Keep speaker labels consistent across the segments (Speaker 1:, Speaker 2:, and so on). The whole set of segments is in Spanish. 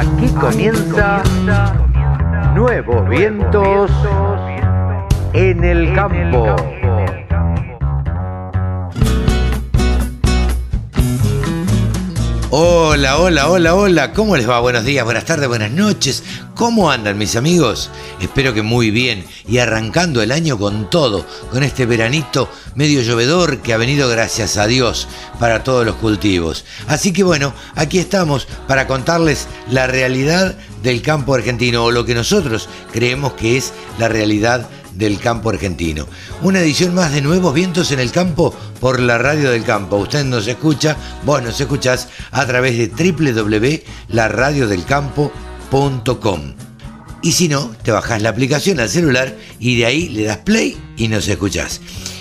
Speaker 1: Aquí comienza Nuevos Vientos en el Campo.
Speaker 2: Hola, hola, hola, hola. ¿Cómo les va? Buenos días, buenas tardes, buenas noches. ¿Cómo andan mis amigos? Espero que muy bien y arrancando el año con todo, con este veranito medio llovedor que ha venido gracias a Dios para todos los cultivos. Así que bueno, aquí estamos para contarles la realidad del campo argentino o lo que nosotros creemos que es la realidad del campo argentino. Una edición más de Nuevos Vientos en el Campo por la Radio del Campo. Usted nos escucha, vos nos escuchás a través de www.laradiodelcampo.com. Y si no, te bajás la aplicación al celular y de ahí le das play y nos escuchás.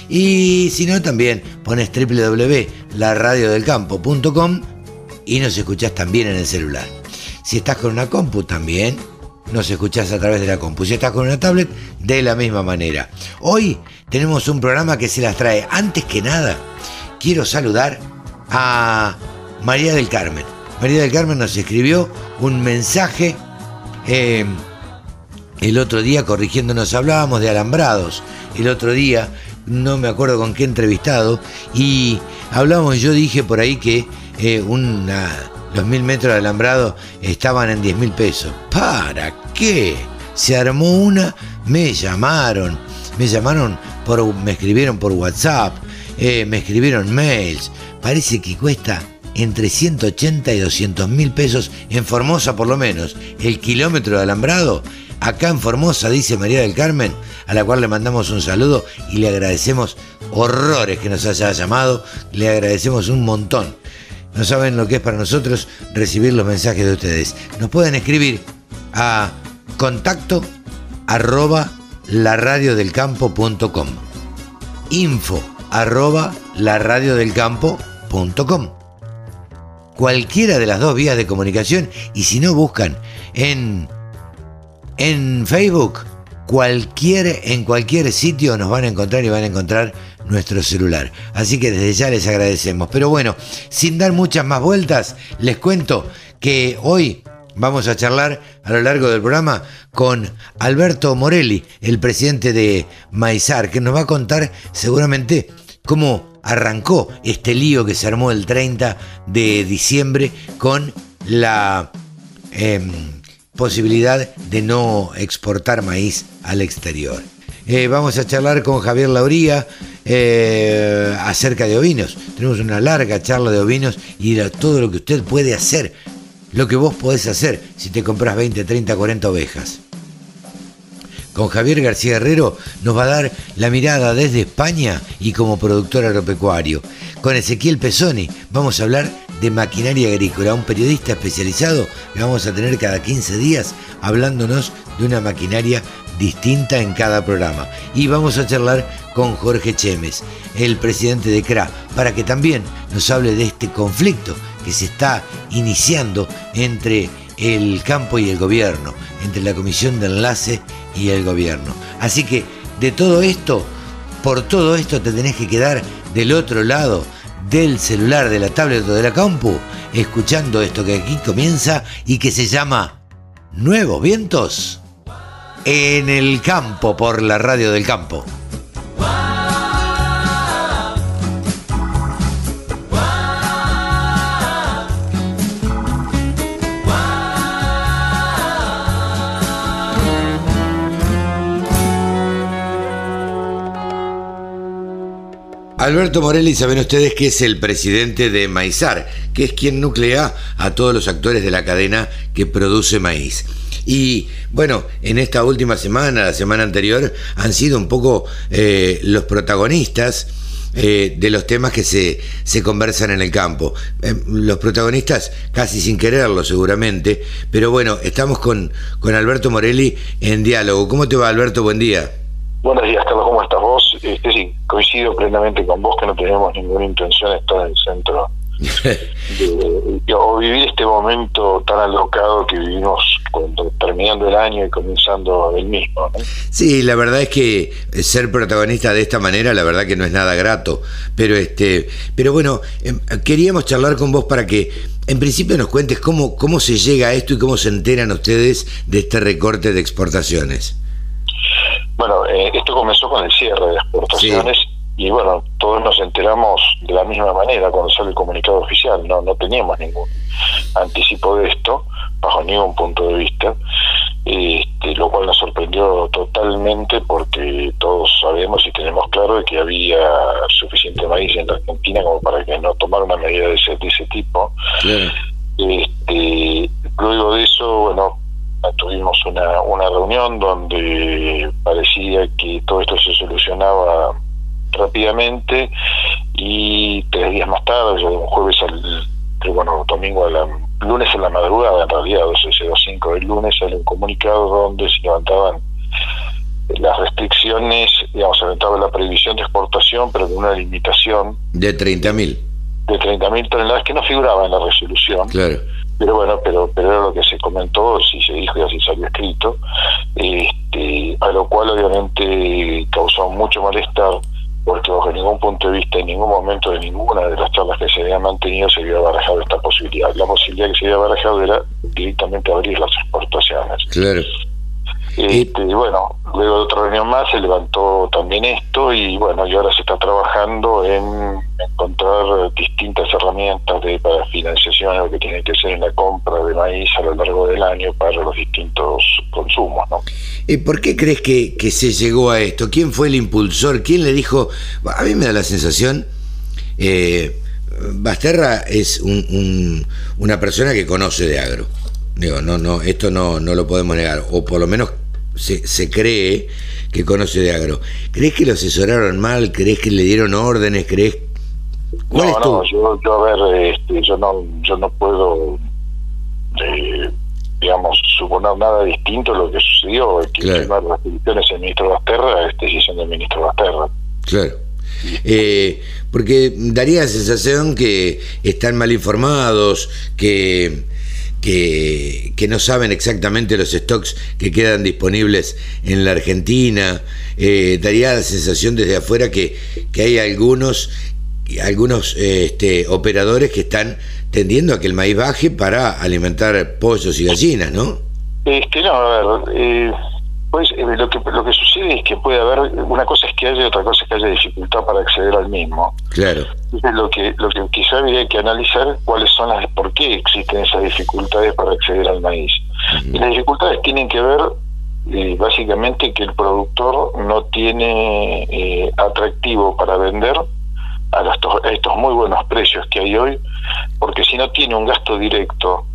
Speaker 2: Y si no, también pones www.laradiodelcampo.com y nos escuchás también en el celular. Si estás con una compu también, nos escuchás a través de la compu. Si estás con una tablet, de la misma manera. Hoy tenemos un programa que se las trae. Antes que nada, quiero saludar a María del Carmen. María del Carmen nos escribió un mensaje eh, el otro día corrigiéndonos. Hablábamos de alambrados. El otro día, no me acuerdo con qué entrevistado, y hablamos, yo dije por ahí que eh, una los mil metros de alambrado estaban en 10 mil pesos. ¿Para qué? Se armó una, me llamaron, me llamaron, por, me escribieron por WhatsApp, eh, me escribieron mails. Parece que cuesta entre 180 y 200 mil pesos en Formosa por lo menos. El kilómetro de alambrado, acá en Formosa, dice María del Carmen, a la cual le mandamos un saludo y le agradecemos horrores que nos haya llamado, le agradecemos un montón. No saben lo que es para nosotros recibir los mensajes de ustedes. Nos pueden escribir a contacto arroba laradiodelcampo.com info arroba laradiodelcampo.com Cualquiera de las dos vías de comunicación y si no buscan en, en Facebook, cualquier, en cualquier sitio nos van a encontrar y van a encontrar nuestro celular. Así que desde ya les agradecemos. Pero bueno, sin dar muchas más vueltas, les cuento que hoy vamos a charlar a lo largo del programa con Alberto Morelli, el presidente de Maizar, que nos va a contar seguramente cómo arrancó este lío que se armó el 30 de diciembre con la em, posibilidad de no exportar maíz al exterior. Eh, vamos a charlar con Javier Lauría eh, acerca de ovinos. Tenemos una larga charla de ovinos y de todo lo que usted puede hacer, lo que vos podés hacer si te compras 20, 30, 40 ovejas. Con Javier García Herrero nos va a dar la mirada desde España y como productor agropecuario. Con Ezequiel Pesoni vamos a hablar de maquinaria agrícola, un periodista especializado que vamos a tener cada 15 días hablándonos de una maquinaria distinta en cada programa. Y vamos a charlar con Jorge Chemes, el presidente de CRA, para que también nos hable de este conflicto que se está iniciando entre el campo y el gobierno, entre la comisión de enlace y el gobierno. Así que de todo esto, por todo esto te tenés que quedar del otro lado del celular, de la tablet o de la compu, escuchando esto que aquí comienza y que se llama Nuevos Vientos en el campo por la radio del campo. Alberto Morelli, saben ustedes que es el presidente de Maizar, que es quien nuclea a todos los actores de la cadena que produce maíz. Y bueno, en esta última semana, la semana anterior, han sido un poco eh, los protagonistas eh, de los temas que se, se conversan en el campo. Eh, los protagonistas casi sin quererlo seguramente, pero bueno, estamos con, con Alberto Morelli en diálogo. ¿Cómo te va Alberto? Buen día.
Speaker 3: Buenos días, Carlos, ¿cómo estás vos? Este, coincido plenamente con vos que no tenemos ninguna intención de estar en el centro de, o vivir este momento tan alocado que vivimos cuando terminando el año y comenzando el mismo.
Speaker 2: Sí, la verdad es que ser protagonista de esta manera, la verdad que no es nada grato. Pero este, pero bueno, em, queríamos charlar con vos para que en principio nos cuentes cómo, cómo se llega a esto y cómo se enteran ustedes de este recorte de exportaciones.
Speaker 3: Bueno, eh, esto comenzó con el cierre de exportaciones y bueno, todos nos enteramos de la misma manera cuando sale el comunicado oficial, no, no teníamos ningún anticipo de esto, bajo ningún punto de vista, este, lo cual nos sorprendió totalmente porque todos sabemos y tenemos claro de que había suficiente maíz en la Argentina como para que no tomara una medida de ese, de ese tipo. Este, luego de eso, bueno, tuvimos una, una reunión donde parecía que todo esto se solucionaba rápidamente y tres días más tarde, un jueves al, bueno, domingo a la, lunes en la madrugada, en realidad, 12 5 del lunes, sale un comunicado donde se levantaban las restricciones, digamos, se levantaba la prohibición de exportación, pero con una limitación.
Speaker 2: De 30.000.
Speaker 3: De 30.000 toneladas que no figuraba en la resolución.
Speaker 2: Claro.
Speaker 3: Pero bueno, pero, pero era lo que se comentó, si se dijo y así salió escrito, este, a lo cual obviamente causó mucho malestar porque bajo ningún punto de vista, en ningún momento de ninguna de las charlas que se habían mantenido se había barajado esta posibilidad. La posibilidad que se había barajado era directamente abrir las exportaciones.
Speaker 2: Claro.
Speaker 3: Este, y bueno, luego de otra reunión más se levantó también esto y bueno, y ahora se está trabajando en encontrar distintas herramientas de para financiación, lo que tiene que ser en la compra de maíz a lo largo del año para los distintos consumos, ¿no?
Speaker 2: ¿Y por qué crees que, que se llegó a esto? ¿Quién fue el impulsor? ¿Quién le dijo? A mí me da la sensación... Eh, Basterra es un, una persona que conoce de agro. Digo, no, no, esto no, no lo podemos negar, o por lo menos se, se cree que conoce de agro. ¿Crees que lo asesoraron mal? ¿Crees que le dieron órdenes? ¿Crees?
Speaker 3: ¿Cuál no, es tu... no, yo, yo, a ver, este, yo no, yo no puedo, eh, digamos, suponer nada distinto a lo que sucedió. Que claro. las decisiones el ministro Basterra es decisión del ministro Basterra.
Speaker 2: Claro. Eh, porque daría la sensación que están mal informados, que que, que, no saben exactamente los stocks que quedan disponibles en la Argentina. Eh, daría la sensación desde afuera que, que hay algunos, algunos este, operadores que están tendiendo a que el maíz baje para alimentar pollos y gallinas, ¿no?
Speaker 3: Este, no, a ver, eh, pues eh, lo que lo que sucede es que puede haber una cosa es que haya y otra cosa es que haya dificultad para acceder al mismo.
Speaker 2: Claro.
Speaker 3: Entonces lo que lo que quizá habría que analizar cuáles son las por qué existen esas dificultades para acceder al maíz. Y las dificultades tienen que ver eh, básicamente que el productor no tiene eh, atractivo para vender a, los, a estos muy buenos precios que hay hoy, porque si no tiene un gasto directo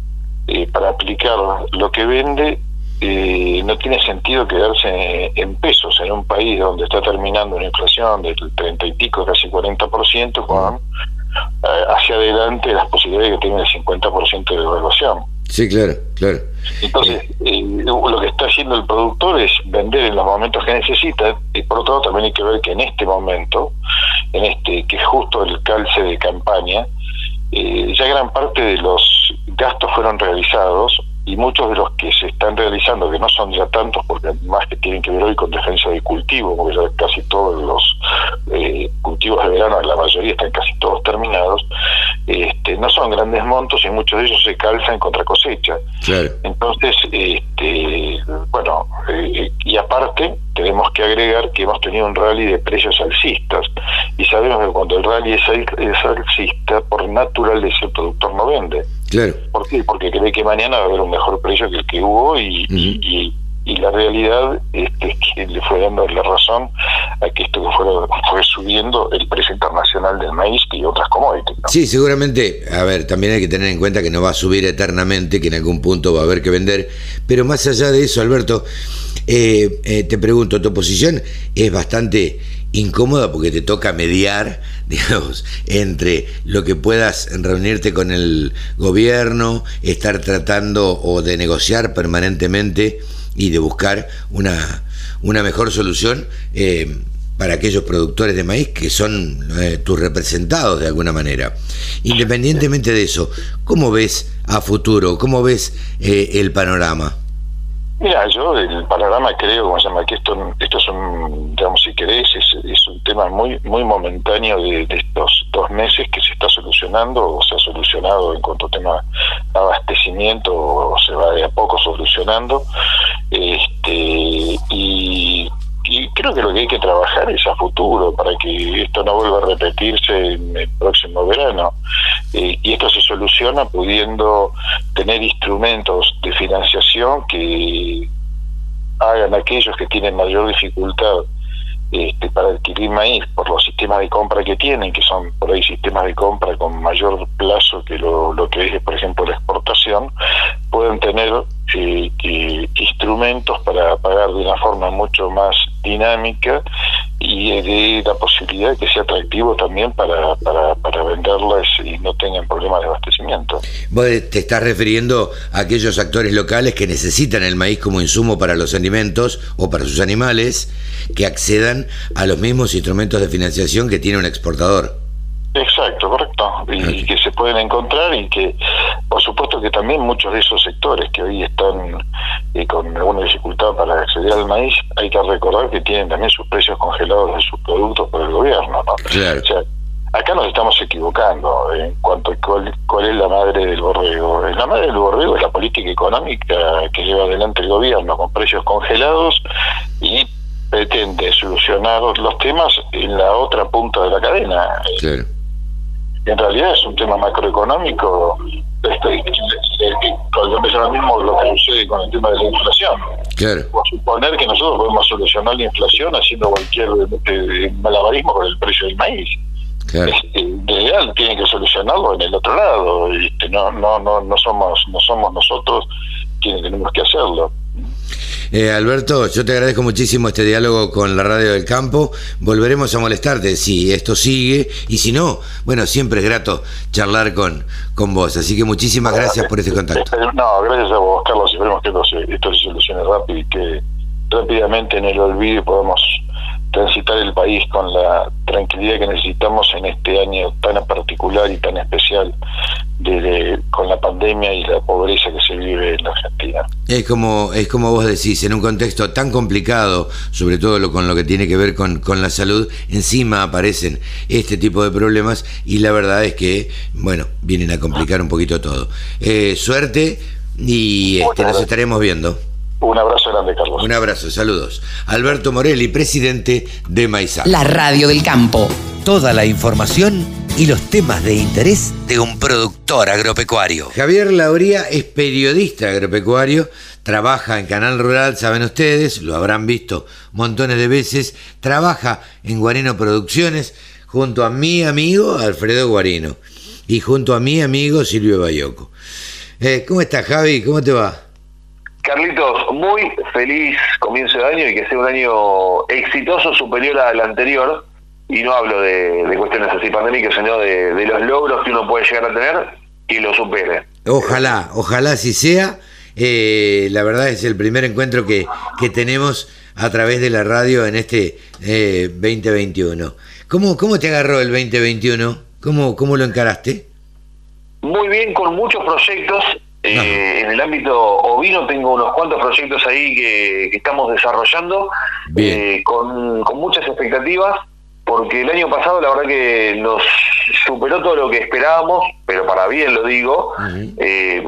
Speaker 3: eh, para aplicar lo que vende, eh, no tiene sentido quedarse en pesos en un país donde está terminando una inflación del 30 y pico, casi 40%, con eh, hacia adelante las posibilidades de que tenga el 50% de devaluación.
Speaker 2: Sí, claro, claro.
Speaker 3: Entonces, eh, lo que está haciendo el productor es vender en los momentos que necesita, y por otro lado también hay que ver que en este momento, en este que es justo el calce de campaña, ya gran parte de los gastos fueron realizados y muchos de los que se están realizando, que no son ya tantos, porque más que tienen que ver hoy con defensa de cultivo, porque ya casi todos los eh, cultivos de verano, la mayoría están casi todos terminados, este, no son grandes montos y muchos de ellos se calzan contra cosecha. Entonces, este, bueno, eh, y aparte tenemos que agregar que hemos tenido un rally de precios alcistas y sabemos que cuando el rally es, es alcista, por naturaleza el productor no vende. ¿Por qué? Porque cree que mañana va a haber un mejor precio que el que hubo y, y, la realidad es que le fue dando la razón a que esto fue, fue subiendo el precio internacional del maíz y otras commodities.
Speaker 2: Sí, seguramente, a ver, también hay que tener en cuenta que no va a subir eternamente, que en algún punto va a haber que vender, pero más allá de eso, Alberto, eh, eh, te pregunto, tu posición es bastante incómoda porque te toca mediar, digamos, entre lo que puedas reunirte con el gobierno, estar tratando o de negociar permanentemente y de buscar una, una mejor solución eh, para aquellos productores de maíz que son eh, tus representados de alguna manera. Independientemente de eso, ¿cómo ves a futuro? ¿Cómo ves eh, el panorama?
Speaker 3: Mira, yo el panorama creo, como se llama, que esto, esto es un, digamos, si querés, es, un tema muy muy momentáneo de, estos dos meses que se está solucionando o se ha solucionado en cuanto a tema abastecimiento o se va de a poco solucionando. Este, y y creo que lo que hay que trabajar es a futuro para que esto no vuelva a repetirse en el próximo verano. Eh, y esto se soluciona pudiendo tener instrumentos de financiación que hagan aquellos que tienen mayor dificultad este, para adquirir maíz por los sistemas de compra que tienen, que son por ahí sistemas de compra con mayor plazo que lo, lo que es, por ejemplo, la exportación, pueden tener eh, eh, instrumentos para pagar de una forma mucho más dinámica y de la posibilidad de que sea atractivo también para, para, venderlas y no tengan problemas de abastecimiento.
Speaker 2: Vos te estás refiriendo a aquellos actores locales que necesitan el maíz como insumo para los alimentos o para sus animales, que accedan a los mismos instrumentos de financiación que tiene un exportador.
Speaker 3: Exacto, correcto. Y, que se pueden encontrar y que, por supuesto que también muchos de esos sectores que hoy están eh, con alguna dificultad para acceder al maíz, hay que recordar que tienen también sus precios congelados de sus productos por el gobierno, ¿no?
Speaker 2: Claro.
Speaker 3: O sea, acá nos estamos equivocando en cuanto a cuál, cuál, es la madre del borrego. La madre del borrego es la política económica que lleva adelante el gobierno con precios congelados y pretende solucionar los temas en la otra punta de la cadena.
Speaker 2: Claro
Speaker 3: en realidad es un tema macroeconómico. Este, es lo mismo lo que sucede con el tema de la inflación.
Speaker 2: Claro.
Speaker 3: suponer que nosotros podemos solucionar la inflación haciendo cualquier eh, malabarismo con el precio del maíz.
Speaker 2: Claro.
Speaker 3: Este, de ideal tienen que solucionarlo en el otro lado. Este, no, no, no, no somos, no somos nosotros quienes tenemos que hacerlo.
Speaker 2: Eh, Alberto, yo te agradezco muchísimo este diálogo con la Radio del Campo. Volveremos a molestarte si esto sigue y si no, bueno, siempre es grato charlar con, con vos. Así que muchísimas gracias por este contacto.
Speaker 3: No, gracias a vos, Carlos. Esperemos que esto se, esto se solucione rápido y que rápidamente en el olvido podamos transitar el país con la tranquilidad que necesitamos en este año tan particular y tan especial de, con la pandemia y la pobreza que se vive en la Argentina.
Speaker 2: Es como, es como vos decís, en un contexto tan complicado, sobre todo lo, con lo que tiene que ver con, con la salud, encima aparecen este tipo de problemas y la verdad es que, bueno, vienen a complicar un poquito todo. Eh, suerte y este, nos estaremos viendo.
Speaker 3: Un abrazo grande, Carlos.
Speaker 2: Un abrazo, saludos. Alberto Morelli, presidente de Maizal.
Speaker 4: La radio del campo.
Speaker 2: Toda la información y los temas de interés de un productor agropecuario. Javier Lauría es periodista agropecuario, trabaja en Canal Rural, saben ustedes, lo habrán visto montones de veces, trabaja en Guarino Producciones junto a mi amigo Alfredo Guarino y junto a mi amigo Silvio Bayoco. Eh, ¿Cómo estás, Javi? ¿Cómo te va?
Speaker 5: Carlitos, muy feliz comienzo de año y que sea un año exitoso, superior al anterior. Y no hablo de, cuestiones así pandémicas, sino de, los logros que uno puede llegar a tener y lo supere.
Speaker 2: Ojalá, ojalá así sea. Eh, la verdad es el primer encuentro que, que tenemos a través de la radio en este eh, 2021. ¿Cómo, ¿Cómo te agarró el 2021? ¿Cómo, ¿Cómo lo encaraste?
Speaker 5: Muy bien, con muchos proyectos eh, en el ámbito ovino tengo unos cuantos proyectos ahí que, estamos desarrollando eh, con, muchas expectativas, porque el año pasado la verdad que nos superó todo lo que esperábamos, pero para bien lo digo, eh,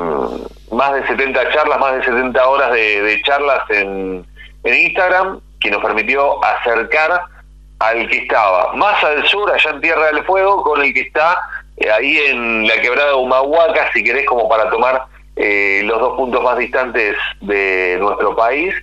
Speaker 5: más de 70 charlas, más de 70 horas de, charlas en, en Instagram, que nos permitió acercar al que estaba más al sur, allá en Tierra del Fuego, con el que está ahí en la quebrada de Humahuaca, si querés, como para tomar eh, los dos puntos más distantes de nuestro país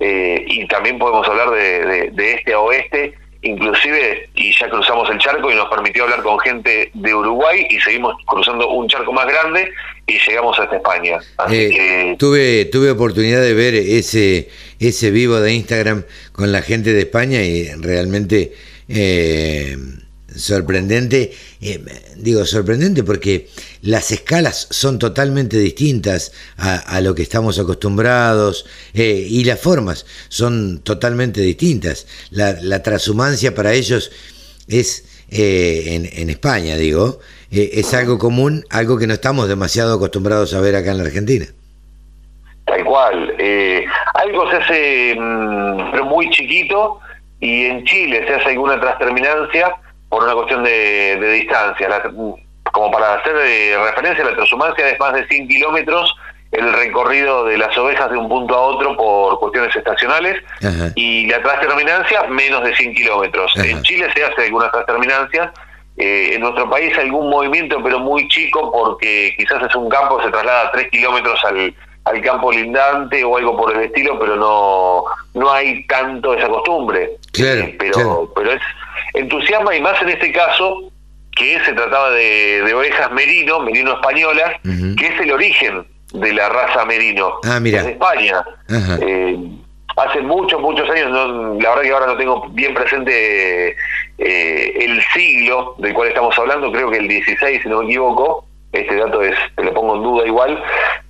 Speaker 5: eh, y también podemos hablar de, este a oeste, inclusive, y ya cruzamos el charco y nos permitió hablar con gente de Uruguay y seguimos cruzando un charco más grande y llegamos hasta España.
Speaker 2: Eh, tuve, tuve oportunidad de ver ese, ese vivo de Instagram con la gente de España y realmente sorprendente, digo sorprendente porque las escalas son totalmente distintas a, lo que estamos acostumbrados eh, y las formas son totalmente distintas. La, la transhumancia para ellos es, eh, en, España digo, es algo común, algo que no estamos demasiado acostumbrados a ver acá en la Argentina.
Speaker 5: Tal cual. hay Chalco se hace, mm, pero muy chiquito, y en Chile se hace alguna transterminancia por una cuestión de, distancia. Como para hacer eh, referencia, la transhumancia es más de 100 kilómetros el recorrido de las ovejas de un punto a otro por cuestiones estacionales y la transterminancia menos de 100 kilómetros. En Chile se hace algunas transterminancias, eh, en nuestro país algún movimiento pero muy chico porque quizás es un campo se traslada 3 kilómetros al, al campo lindante o algo por el estilo, pero no no hay tanto esa costumbre.
Speaker 2: Eh,
Speaker 5: pero pero es entusiasma y más en este caso que se trataba de, ovejas merino, merino españolas, que es el origen de la raza merino.
Speaker 2: Ah, mira.
Speaker 5: De España. Eh, hace muchos, muchos años, la verdad que ahora no tengo bien presente eh, el siglo del cual estamos hablando, creo que el 16, si no me equivoco, este dato es, te lo pongo en duda igual,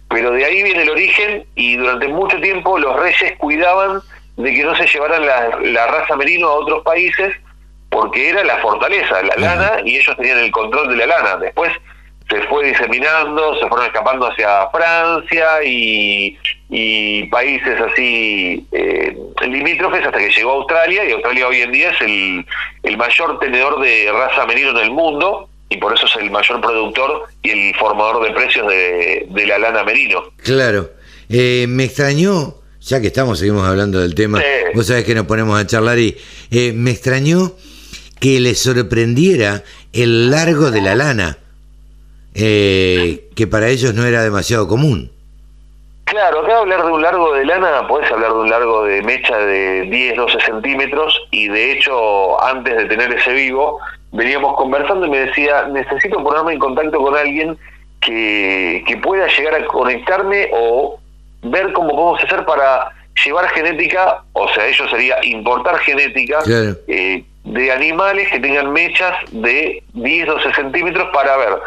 Speaker 5: pero de ahí viene el origen y durante mucho tiempo los reyes cuidaban de que no se llevaran la, raza merino a otros países porque era la fortaleza, la lana, y ellos tenían el control de la lana. Después se fue diseminando, se fueron escapando hacia Francia y, países así eh, limítrofes hasta que llegó a Australia y Australia hoy en día es el, el mayor tenedor de raza merino en el mundo y por eso es el mayor productor y el formador de precios de, la lana merino.
Speaker 2: Claro, eh, me extrañó, ya que estamos, seguimos hablando del tema, vos sabés que nos ponemos a charlar y eh, me extrañó que le sorprendiera el largo de la lana eh, que para ellos no era demasiado común.
Speaker 5: Claro, acá hablar de un largo de lana, puedes hablar de un largo de mecha de 10, 12 centímetros y de hecho antes de tener ese vivo veníamos conversando y me decía, necesito ponerme en contacto con alguien que, que pueda llegar a conectarme o ver cómo podemos hacer para llevar genética, o sea, ello sería importar genética eh, de animales que tengan mechas de 10, 12 centímetros para ver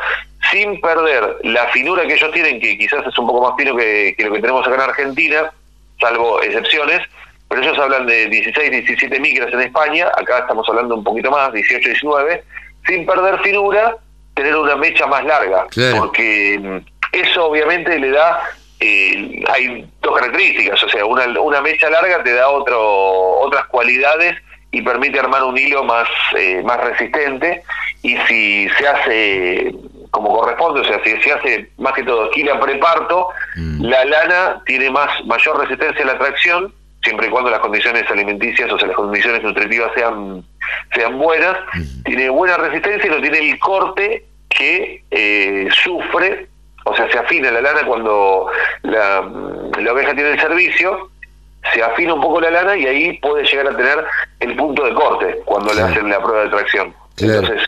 Speaker 5: sin perder la finura que ellos tienen, que quizás es un poco más fino que, lo que tenemos acá en Argentina, salvo excepciones, pero ellos hablan de 16, 17 micras en España, acá estamos hablando un poquito más, 18, 19, sin perder finura, tener una mecha más larga, porque mm, eso obviamente le da, eh, hay dos características, o sea, una, una mecha larga te da otro, otras cualidades y permite armar un hilo más, eh, más resistente, y si se hace como corresponde, o sea, si se hace más que todo esquina preparto, mm. la lana tiene más mayor resistencia a la tracción, siempre y cuando las condiciones alimenticias, o sea, las condiciones nutritivas sean, sean buenas, mm. tiene buena resistencia y no tiene el corte que eh, sufre, o sea, se afina la lana cuando la, la oveja tiene el servicio, se afina un poco la lana y ahí puede llegar a tener el punto de corte cuando le hacen la prueba de tracción. Entonces,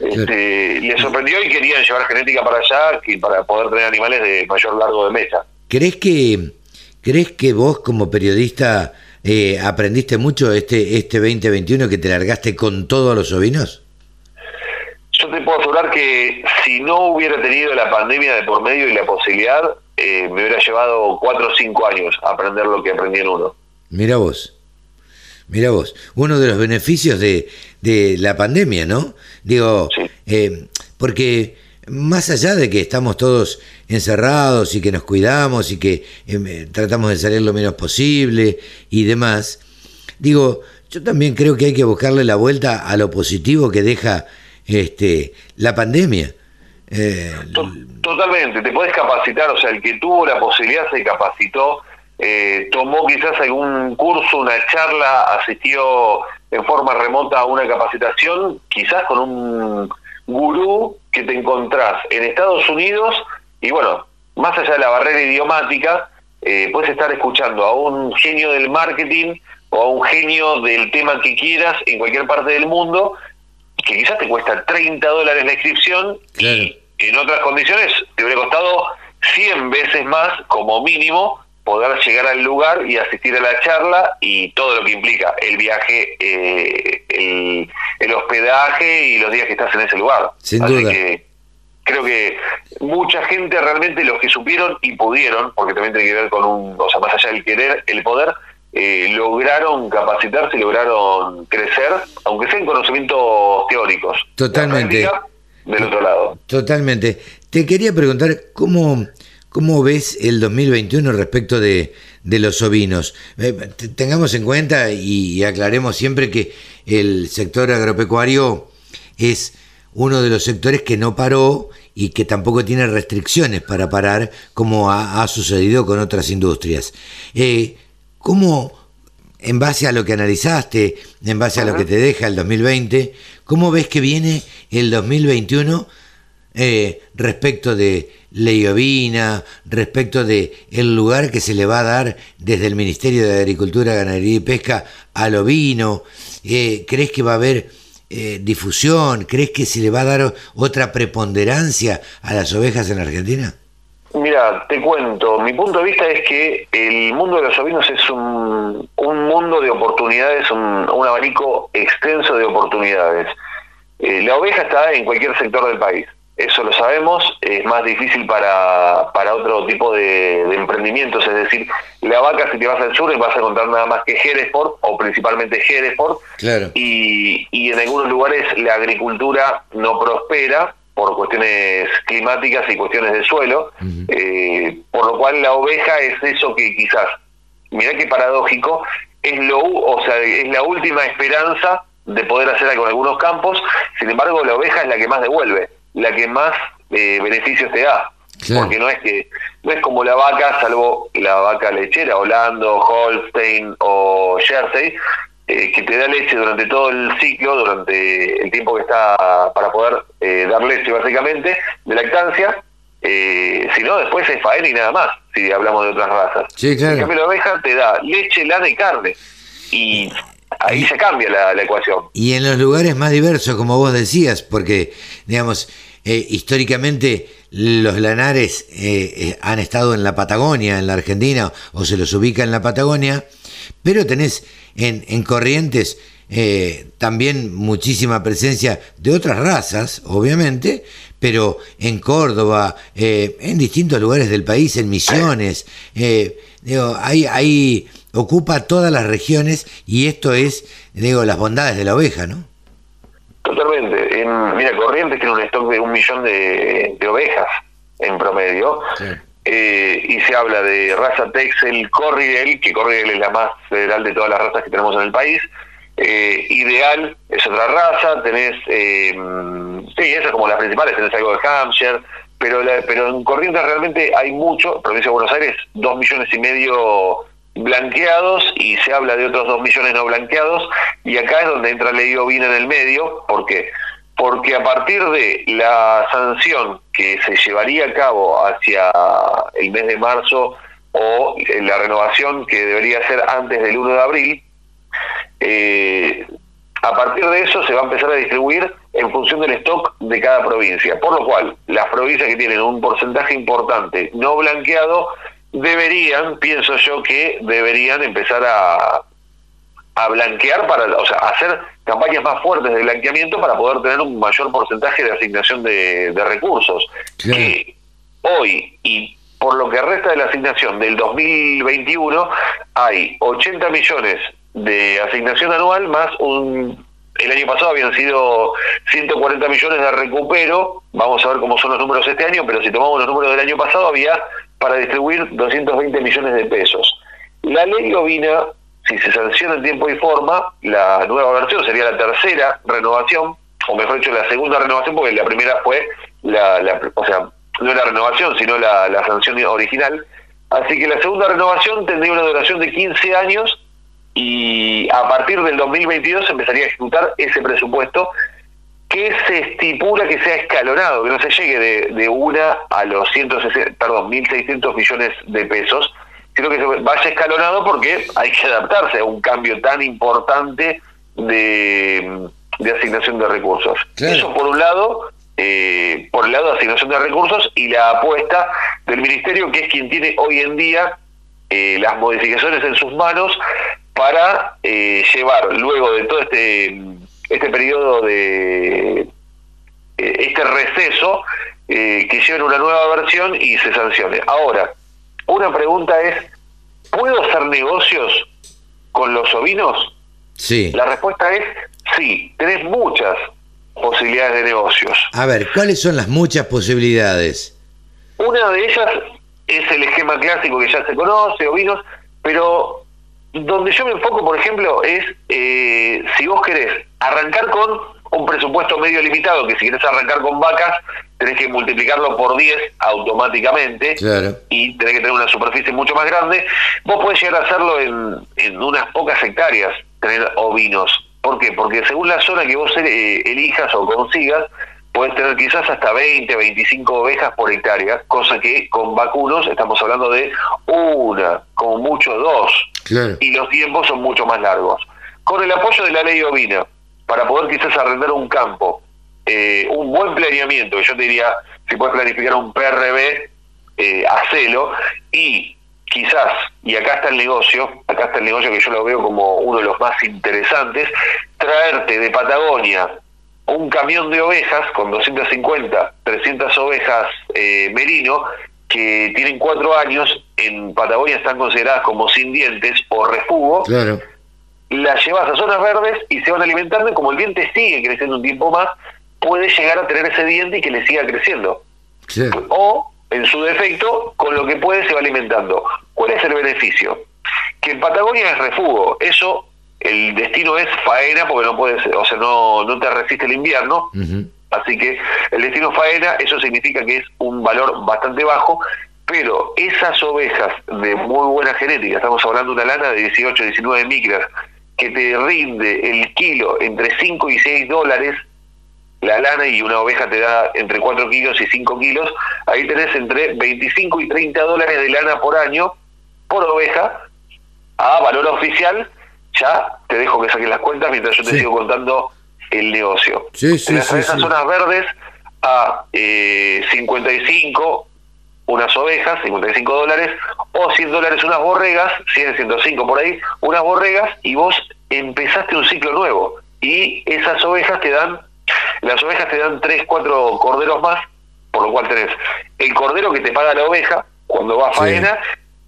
Speaker 5: este, le sorprendió y querían llevar genética para allá para poder tener animales de mayor largo de mesa.
Speaker 2: ¿Crees que, crees que vos como periodista eh, aprendiste mucho este, este 2021 que te largaste con todos los ovinos?
Speaker 5: Yo te puedo asegurar que si no hubiera tenido la pandemia de por medio y la posibilidad, eh, me hubiera llevado cuatro o cinco años aprender lo que aprendí en uno.
Speaker 2: Mira vos. Mira vos, uno de los beneficios de, de la pandemia, ¿no? Digo, eh, porque más allá de que estamos todos encerrados y que nos cuidamos y que eh, tratamos de salir lo menos posible y demás, digo, yo también creo que hay que buscarle la vuelta a lo positivo que deja este la pandemia.
Speaker 5: Eh, totalmente, te puedes capacitar, o sea, el que tuvo la posibilidad se capacitó eh, tomó quizás algún curso, una charla, asistió en forma remota a una capacitación, quizás con un gurú que te encontrás en Estados Unidos y bueno, más allá de la barrera idiomática, eh, puedes estar escuchando a un genio del marketing o a un genio del tema que quieras en cualquier parte del mundo, que quizás te cuesta 30 dólares la inscripción y en otras condiciones te hubiera costado 100 veces más como mínimo poder llegar al lugar y asistir a la charla y todo lo que implica el viaje, eh, el, hospedaje y los días que estás en ese lugar.
Speaker 2: Sin Así
Speaker 5: que creo que mucha gente realmente los que supieron y pudieron, porque también tiene que ver con un, o sea, más allá del querer, el poder, eh, lograron capacitarse lograron crecer, aunque sean conocimientos teóricos.
Speaker 2: Totalmente.
Speaker 5: Del otro lado.
Speaker 2: Totalmente. Te quería preguntar cómo ¿Cómo ves el 2021 respecto de, los ovinos? Eh, tengamos en cuenta y, aclaremos siempre que el sector agropecuario es uno de los sectores que no paró y que tampoco tiene restricciones para parar como ha, sucedido con otras industrias. Eh, ¿Cómo, en base a lo que analizaste, en base a lo que te deja el 2020, cómo ves que viene el 2021 eh, respecto de ley ovina, respecto de el lugar que se le va a dar desde el Ministerio de Agricultura, Ganadería y Pesca al ovino? Eh, ¿Crees que va a haber eh, difusión? ¿Crees que se le va a dar otra preponderancia a las ovejas en Argentina?
Speaker 5: Mira, te cuento, mi punto de vista es que el mundo de los ovinos es un, mundo de oportunidades, un, abanico extenso de oportunidades. Eh, la oveja está en cualquier sector del país, eso lo sabemos, es más difícil para, para otro tipo de, emprendimientos, es decir, la vaca si te vas al sur vas a encontrar nada más que Hereford o principalmente Hereford
Speaker 2: claro.
Speaker 5: y, y en algunos lugares la agricultura no prospera por cuestiones climáticas y cuestiones de suelo, eh, por lo cual la oveja es eso que quizás, mirá qué paradójico, es lo o sea, es la última esperanza de poder hacer algo en algunos campos, sin embargo la oveja es la que más devuelve, la que más eh, beneficios te da. Porque no es que no es como la vaca, salvo la vaca lechera, Holando, Holstein o Jersey, eh, que te da leche durante todo el ciclo, durante el tiempo que está para poder eh, dar leche básicamente, de lactancia, eh, si no después es faena y nada más, si hablamos de otras razas.
Speaker 2: Sí, claro.
Speaker 5: En la oveja te da leche, lana y carne, y ahí se cambia la, la, ecuación.
Speaker 2: Y en los lugares más diversos, como vos decías, porque, digamos, históricamente los lanares han estado en la Patagonia, en la Argentina, o se los ubica en la Patagonia, pero tenés en, Corrientes eh, también muchísima presencia de otras razas, obviamente, pero en Córdoba, eh, en distintos lugares del país, en Misiones, eh, digo, ahí, ocupa todas las regiones y esto es, digo, las bondades de la oveja, ¿no?
Speaker 5: Totalmente. En, mira, Corrientes tiene un stock de un millón de, ovejas en promedio. Eh, y se habla de raza Texel Corridel, que Corridel es la más federal de todas las razas que tenemos en el país. Eh, ideal es otra raza, tenés, eh, sí, esas como las principales, tenés algo de Hampshire, pero, pero en Corrientes realmente hay mucho, provincia de Buenos Aires, dos millones y medio blanqueados y se habla de otros dos millones no blanqueados y acá es donde entra ley ovina en el medio, porque porque a partir de la sanción que se llevaría a cabo hacia el mes de marzo o la renovación que debería ser antes del 1 de abril, eh, a partir de eso se va a empezar a distribuir en función del stock de cada provincia, por lo cual las provincias que tienen un porcentaje importante no blanqueado deberían, pienso yo que deberían empezar a, a blanquear para, o sea, hacer campañas más fuertes de blanqueamiento para poder tener un mayor porcentaje de asignación de, recursos. Que hoy y por lo que resta de la asignación del 2021 hay 80 millones de asignación anual más un el año pasado habían sido 140 millones de recupero, vamos a ver cómo son los números este año, pero si tomamos los números del año pasado había para distribuir 220 millones de pesos. La ley Ovina si se sanciona en tiempo y forma, la nueva versión sería la tercera renovación, o mejor dicho, la segunda renovación, porque la primera fue la, o sea, no la renovación, sino la, sanción original. Así que la segunda renovación tendría una duración de 15 años y a partir del 2022 empezaría a ejecutar ese presupuesto que se estipula que sea escalonado, que no se llegue de, de una a los 160, perdón, 1.600 millones de pesos, creo que vaya escalonado porque hay que adaptarse a un cambio tan importante de, asignación de recursos. Eso por un lado, eh, por el lado de asignación de recursos y la apuesta del ministerio, que es quien tiene hoy en día eh, las modificaciones en sus manos para eh, llevar luego de todo este este periodo de este receso que lleven una nueva versión y se sancione. Ahora, una pregunta es, ¿puedo hacer negocios con los ovinos?
Speaker 2: Sí.
Speaker 5: La respuesta es sí, tenés muchas posibilidades de negocios.
Speaker 2: A ver, ¿cuáles son las muchas posibilidades?
Speaker 5: Una de ellas es el esquema clásico que ya se conoce, ovinos, pero donde yo me enfoco, por ejemplo, es eh, si vos querés arrancar con un presupuesto medio limitado, que si querés arrancar con vacas, tenés que multiplicarlo por 10 automáticamente y tenés que tener una superficie mucho más grande. Vos podés llegar a hacerlo en, en unas pocas hectáreas, tener ovinos. ¿Por qué? Porque según la zona que vos eh, elijas o consigas, puedes tener quizás hasta 20, 25 ovejas por hectárea, cosa que con vacunos estamos hablando de una, como mucho dos, y los tiempos son mucho más largos. Con el apoyo de la ley ovina, para poder quizás arrendar un campo, eh, un buen planeamiento, yo te diría, si puedes planificar un PRB, eh, hacelo, y quizás, y acá está el negocio, acá está el negocio que yo lo veo como uno de los más interesantes, traerte de Patagonia un camión de ovejas con 250, 300 ovejas eh, merino que tienen cuatro años, en Patagonia están consideradas como sin dientes o refugo, claro. Las llevas a zonas verdes y se van alimentando y como el diente sigue creciendo un tiempo más, puede llegar a tener ese diente y que le siga creciendo. O, en su defecto, con lo que puede se va alimentando. ¿Cuál es el beneficio? Que en Patagonia es refugo, eso el destino es faena porque no puedes, o sea, no, no te resiste el invierno. Así que el destino faena, eso significa que es un valor bastante bajo, pero esas ovejas de muy buena genética, estamos hablando de una lana de 18, 19 micras, que te rinde el kilo entre 5 y 6 dólares, la lana y una oveja te da entre 4 kilos y 5 kilos, ahí tenés entre 25 y 30 dólares de lana por año, por oveja, a valor oficial, ya te dejo que saques las cuentas mientras yo te sigo contando el negocio.
Speaker 2: Sí, sí,
Speaker 5: en esas zonas verdes a eh, 55 unas ovejas, 55 dólares, o 100 dólares unas borregas, 100, 105 por ahí, unas borregas, y vos empezaste un ciclo nuevo. Y esas ovejas te dan, las ovejas te dan 3, 4 corderos más, por lo cual tenés el cordero que te paga la oveja cuando va a faena,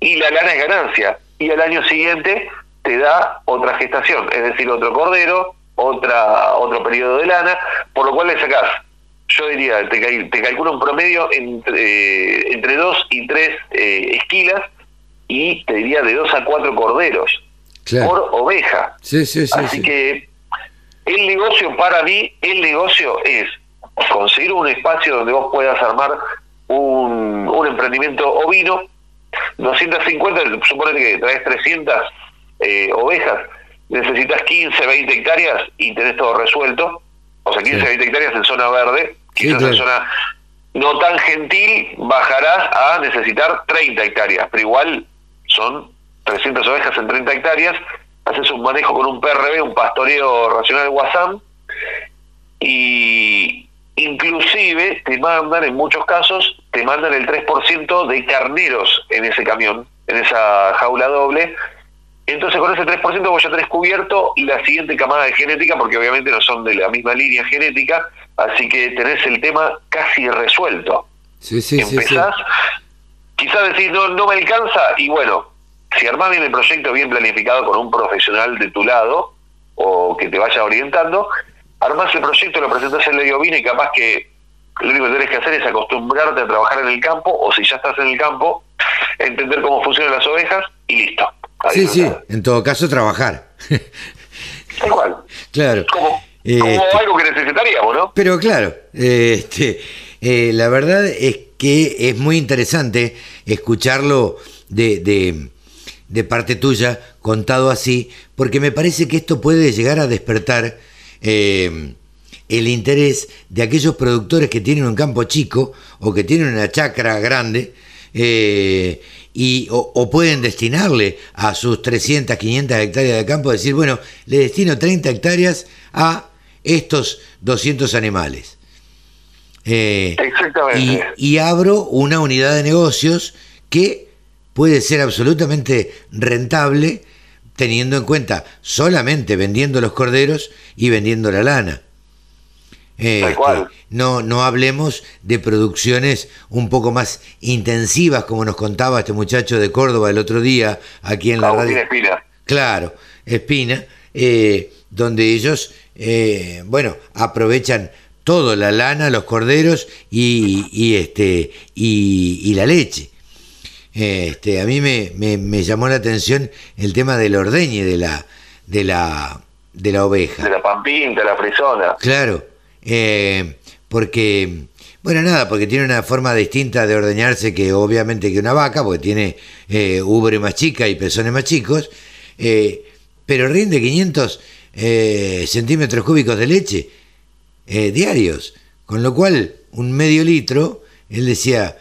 Speaker 5: y la lana es ganancia. Y al año siguiente te da otra gestación, es decir, otro cordero, otra otro periodo de lana, por lo cual le sacás, yo diría, te, te calculo un promedio entre, eh, entre 2 y 3 eh, esquilas y te diría de 2 a 4 corderos por oveja.
Speaker 2: Sí, sí, sí,
Speaker 5: Así que el negocio para mí, el negocio es conseguir un espacio donde vos puedas armar un, un emprendimiento ovino, 250, suponete que traes 300 eh, ovejas, necesitas 15, 20 hectáreas y tenés todo resuelto. O sea, 15, 20 hectáreas en zona verde, quizás en zona no tan gentil bajarás a necesitar 30 hectáreas, pero igual son 300 ovejas en 30 hectáreas, haces un manejo con un PRB, un pastoreo racional WASAM, y inclusive te mandan, en muchos casos, te mandan el 3% de carneros en ese camión, en esa jaula doble, entonces con ese 3% vos ya tenés cubierto la siguiente camada de genética, porque obviamente no son de la misma línea genética, así que tenés el tema casi resuelto.
Speaker 2: Sí, sí,
Speaker 5: Empezás, quizás decís, no, no me alcanza, y bueno, si armás bien el proyecto bien planificado con un profesional de tu lado, o que te vaya orientando, armás el proyecto, lo presentás en la ovina y capaz que lo único que tenés que hacer es acostumbrarte a trabajar en el campo, o si ya estás en el campo, entender cómo funcionan las ovejas y listo
Speaker 2: sí, sí, en todo caso trabajar.
Speaker 5: Igual.
Speaker 2: Claro.
Speaker 5: Como,
Speaker 2: este,
Speaker 5: algo que necesitaríamos, ¿no?
Speaker 2: Pero claro, este, eh, la verdad es que es muy interesante escucharlo de, de, de, parte tuya, contado así, porque me parece que esto puede llegar a despertar eh, el interés de aquellos productores que tienen un campo chico o que tienen una chacra grande. Eh, y, o, pueden destinarle a sus 300, 500 hectáreas de campo, decir, bueno, le destino 30 hectáreas a estos 200 animales.
Speaker 5: Eh, Exactamente.
Speaker 2: Y, abro una unidad de negocios que puede ser absolutamente rentable teniendo en cuenta solamente vendiendo los corderos y vendiendo la lana. Este, no, no hablemos de producciones un poco más intensivas, como nos contaba este muchacho de Córdoba el otro día, aquí en la radio.
Speaker 5: Espina.
Speaker 2: Claro, Espina, eh, donde ellos, eh, bueno, aprovechan todo, la lana, los corderos y, y este, y, la leche. este, a mí me, me, llamó la atención el tema del ordeñe de la, de la, de la oveja.
Speaker 5: De la pampinta, la frisona.
Speaker 2: Claro, eh, porque, bueno, nada, porque tiene una forma distinta de ordeñarse que obviamente que una vaca, porque tiene eh, ubre más chica y pezones más chicos, eh, pero rinde 500 eh, centímetros cúbicos de leche diarios, con lo cual un medio litro, él decía,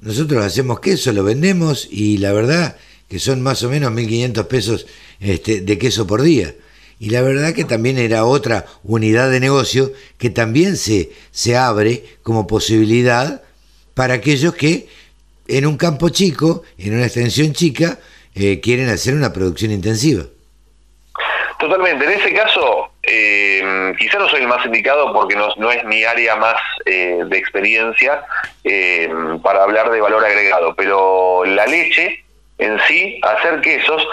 Speaker 2: nosotros hacemos queso, lo vendemos y la verdad que son más o menos 1.500 pesos este, de queso por día. Y la verdad que también era otra unidad de negocio que también se, se abre como posibilidad para aquellos que en un campo chico, en una extensión chica, eh, quieren hacer una producción intensiva.
Speaker 5: Totalmente. En ese caso, eh, quizá no soy el más indicado porque no, no es mi área más eh, de experiencia eh, para hablar de valor agregado, pero la leche en sí, hacer quesos,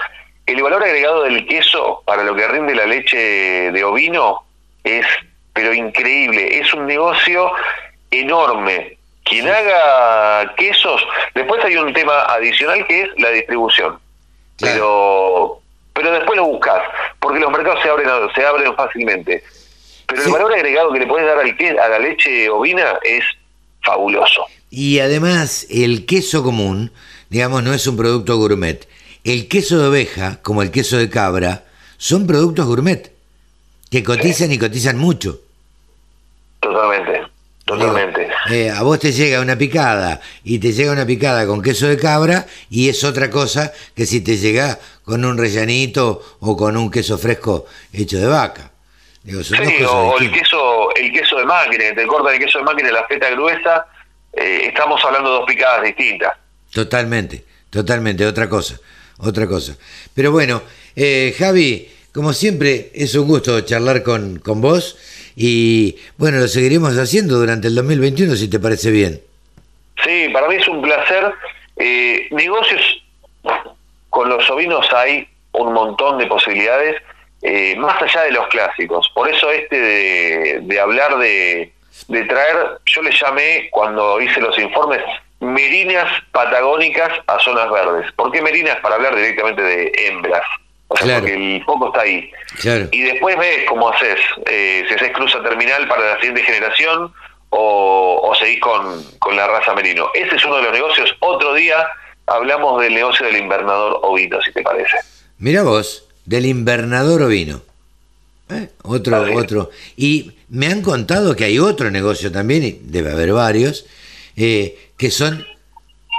Speaker 5: el valor agregado del queso para lo que rinde la leche de ovino es, pero increíble, es un negocio enorme. Quien haga quesos, después hay un tema adicional que es la distribución. Pero pero después lo buscas, porque los mercados se abren se abren fácilmente. Pero el valor agregado que le puedes dar al a la leche ovina es fabuloso.
Speaker 2: Y además, el queso común, digamos, no es un producto gourmet el queso de oveja, como el queso de cabra, son productos gourmet, que cotizan y cotizan mucho.
Speaker 5: Totalmente, totalmente.
Speaker 2: Eh, a vos te llega una picada y te llega una picada con queso de cabra y es otra cosa que si te llega con un rellanito o con un queso fresco hecho de vaca.
Speaker 5: sí, o el queso, el queso de máquina, te corta el queso de máquina la feta gruesa, eh, estamos hablando de dos picadas distintas.
Speaker 2: Totalmente, totalmente, otra cosa otra cosa. Pero bueno, eh, Javi, como siempre, es un gusto charlar con, con vos y bueno, lo seguiremos haciendo durante el 2021 si te parece bien.
Speaker 5: Sí, para mí es un placer. Eh, negocios con los ovinos hay un montón de posibilidades, eh, más allá de los clásicos. Por eso este de, hablar de, de traer, yo le llamé cuando hice los informes merinas patagónicas a zonas verdes. ¿Por qué merinas? Para hablar directamente de hembras. O sea, porque el foco está ahí. Y después ves cómo haces, eh, si haces cruza terminal para la siguiente generación o, o seguís con, con la raza merino. Ese es uno de los negocios. Otro día hablamos del negocio del invernador ovino, si te parece.
Speaker 2: Mira vos, del invernador ovino. ¿Eh? Otro, otro. Y me han contado que hay otro negocio también, y debe haber varios, eh, que son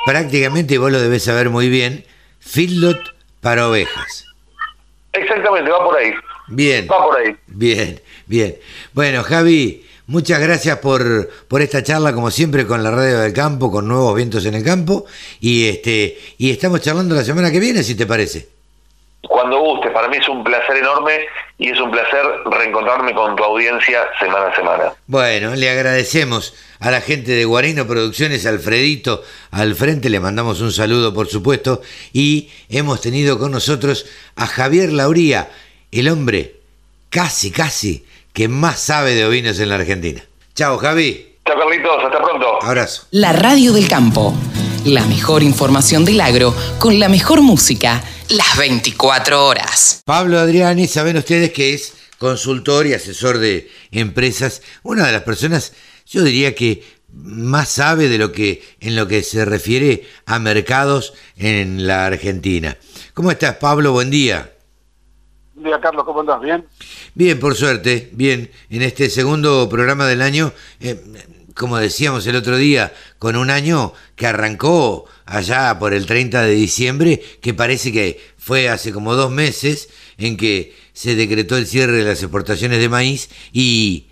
Speaker 2: prácticamente, vos lo debes saber muy bien, feedlot para ovejas.
Speaker 5: Exactamente, va por ahí.
Speaker 2: Bien.
Speaker 5: Va por ahí.
Speaker 2: Bien, bien. Bueno, Javi, muchas gracias por, por esta charla, como siempre, con la radio del campo, con nuevos vientos en el campo. Y este, y estamos charlando la semana que viene, si te parece.
Speaker 5: Cuando guste, para mí es un placer enorme y es un placer reencontrarme con tu audiencia semana a semana.
Speaker 2: Bueno, le agradecemos a la gente de Guarino Producciones, Alfredito al frente, le mandamos un saludo por supuesto y hemos tenido con nosotros a Javier Lauría, el hombre casi, casi que más sabe de ovinos en la Argentina. Chao Javi.
Speaker 5: Chao Carlitos, hasta pronto.
Speaker 2: Abrazo.
Speaker 4: La radio del campo, la mejor información del agro con la mejor música las 24 horas.
Speaker 2: Pablo Adriani, saben ustedes que es consultor y asesor de empresas, una de las personas, yo diría que más sabe de lo que en lo que se refiere a mercados en la Argentina. ¿Cómo estás, Pablo? Buen día.
Speaker 6: Buen día, Carlos, ¿cómo andas? ¿Bien?
Speaker 2: Bien, por suerte, bien. En este segundo programa del año, eh, como decíamos el otro día, con un año que arrancó allá por el 30 de diciembre, que parece que fue hace como dos meses en que se decretó el cierre de las exportaciones de maíz y,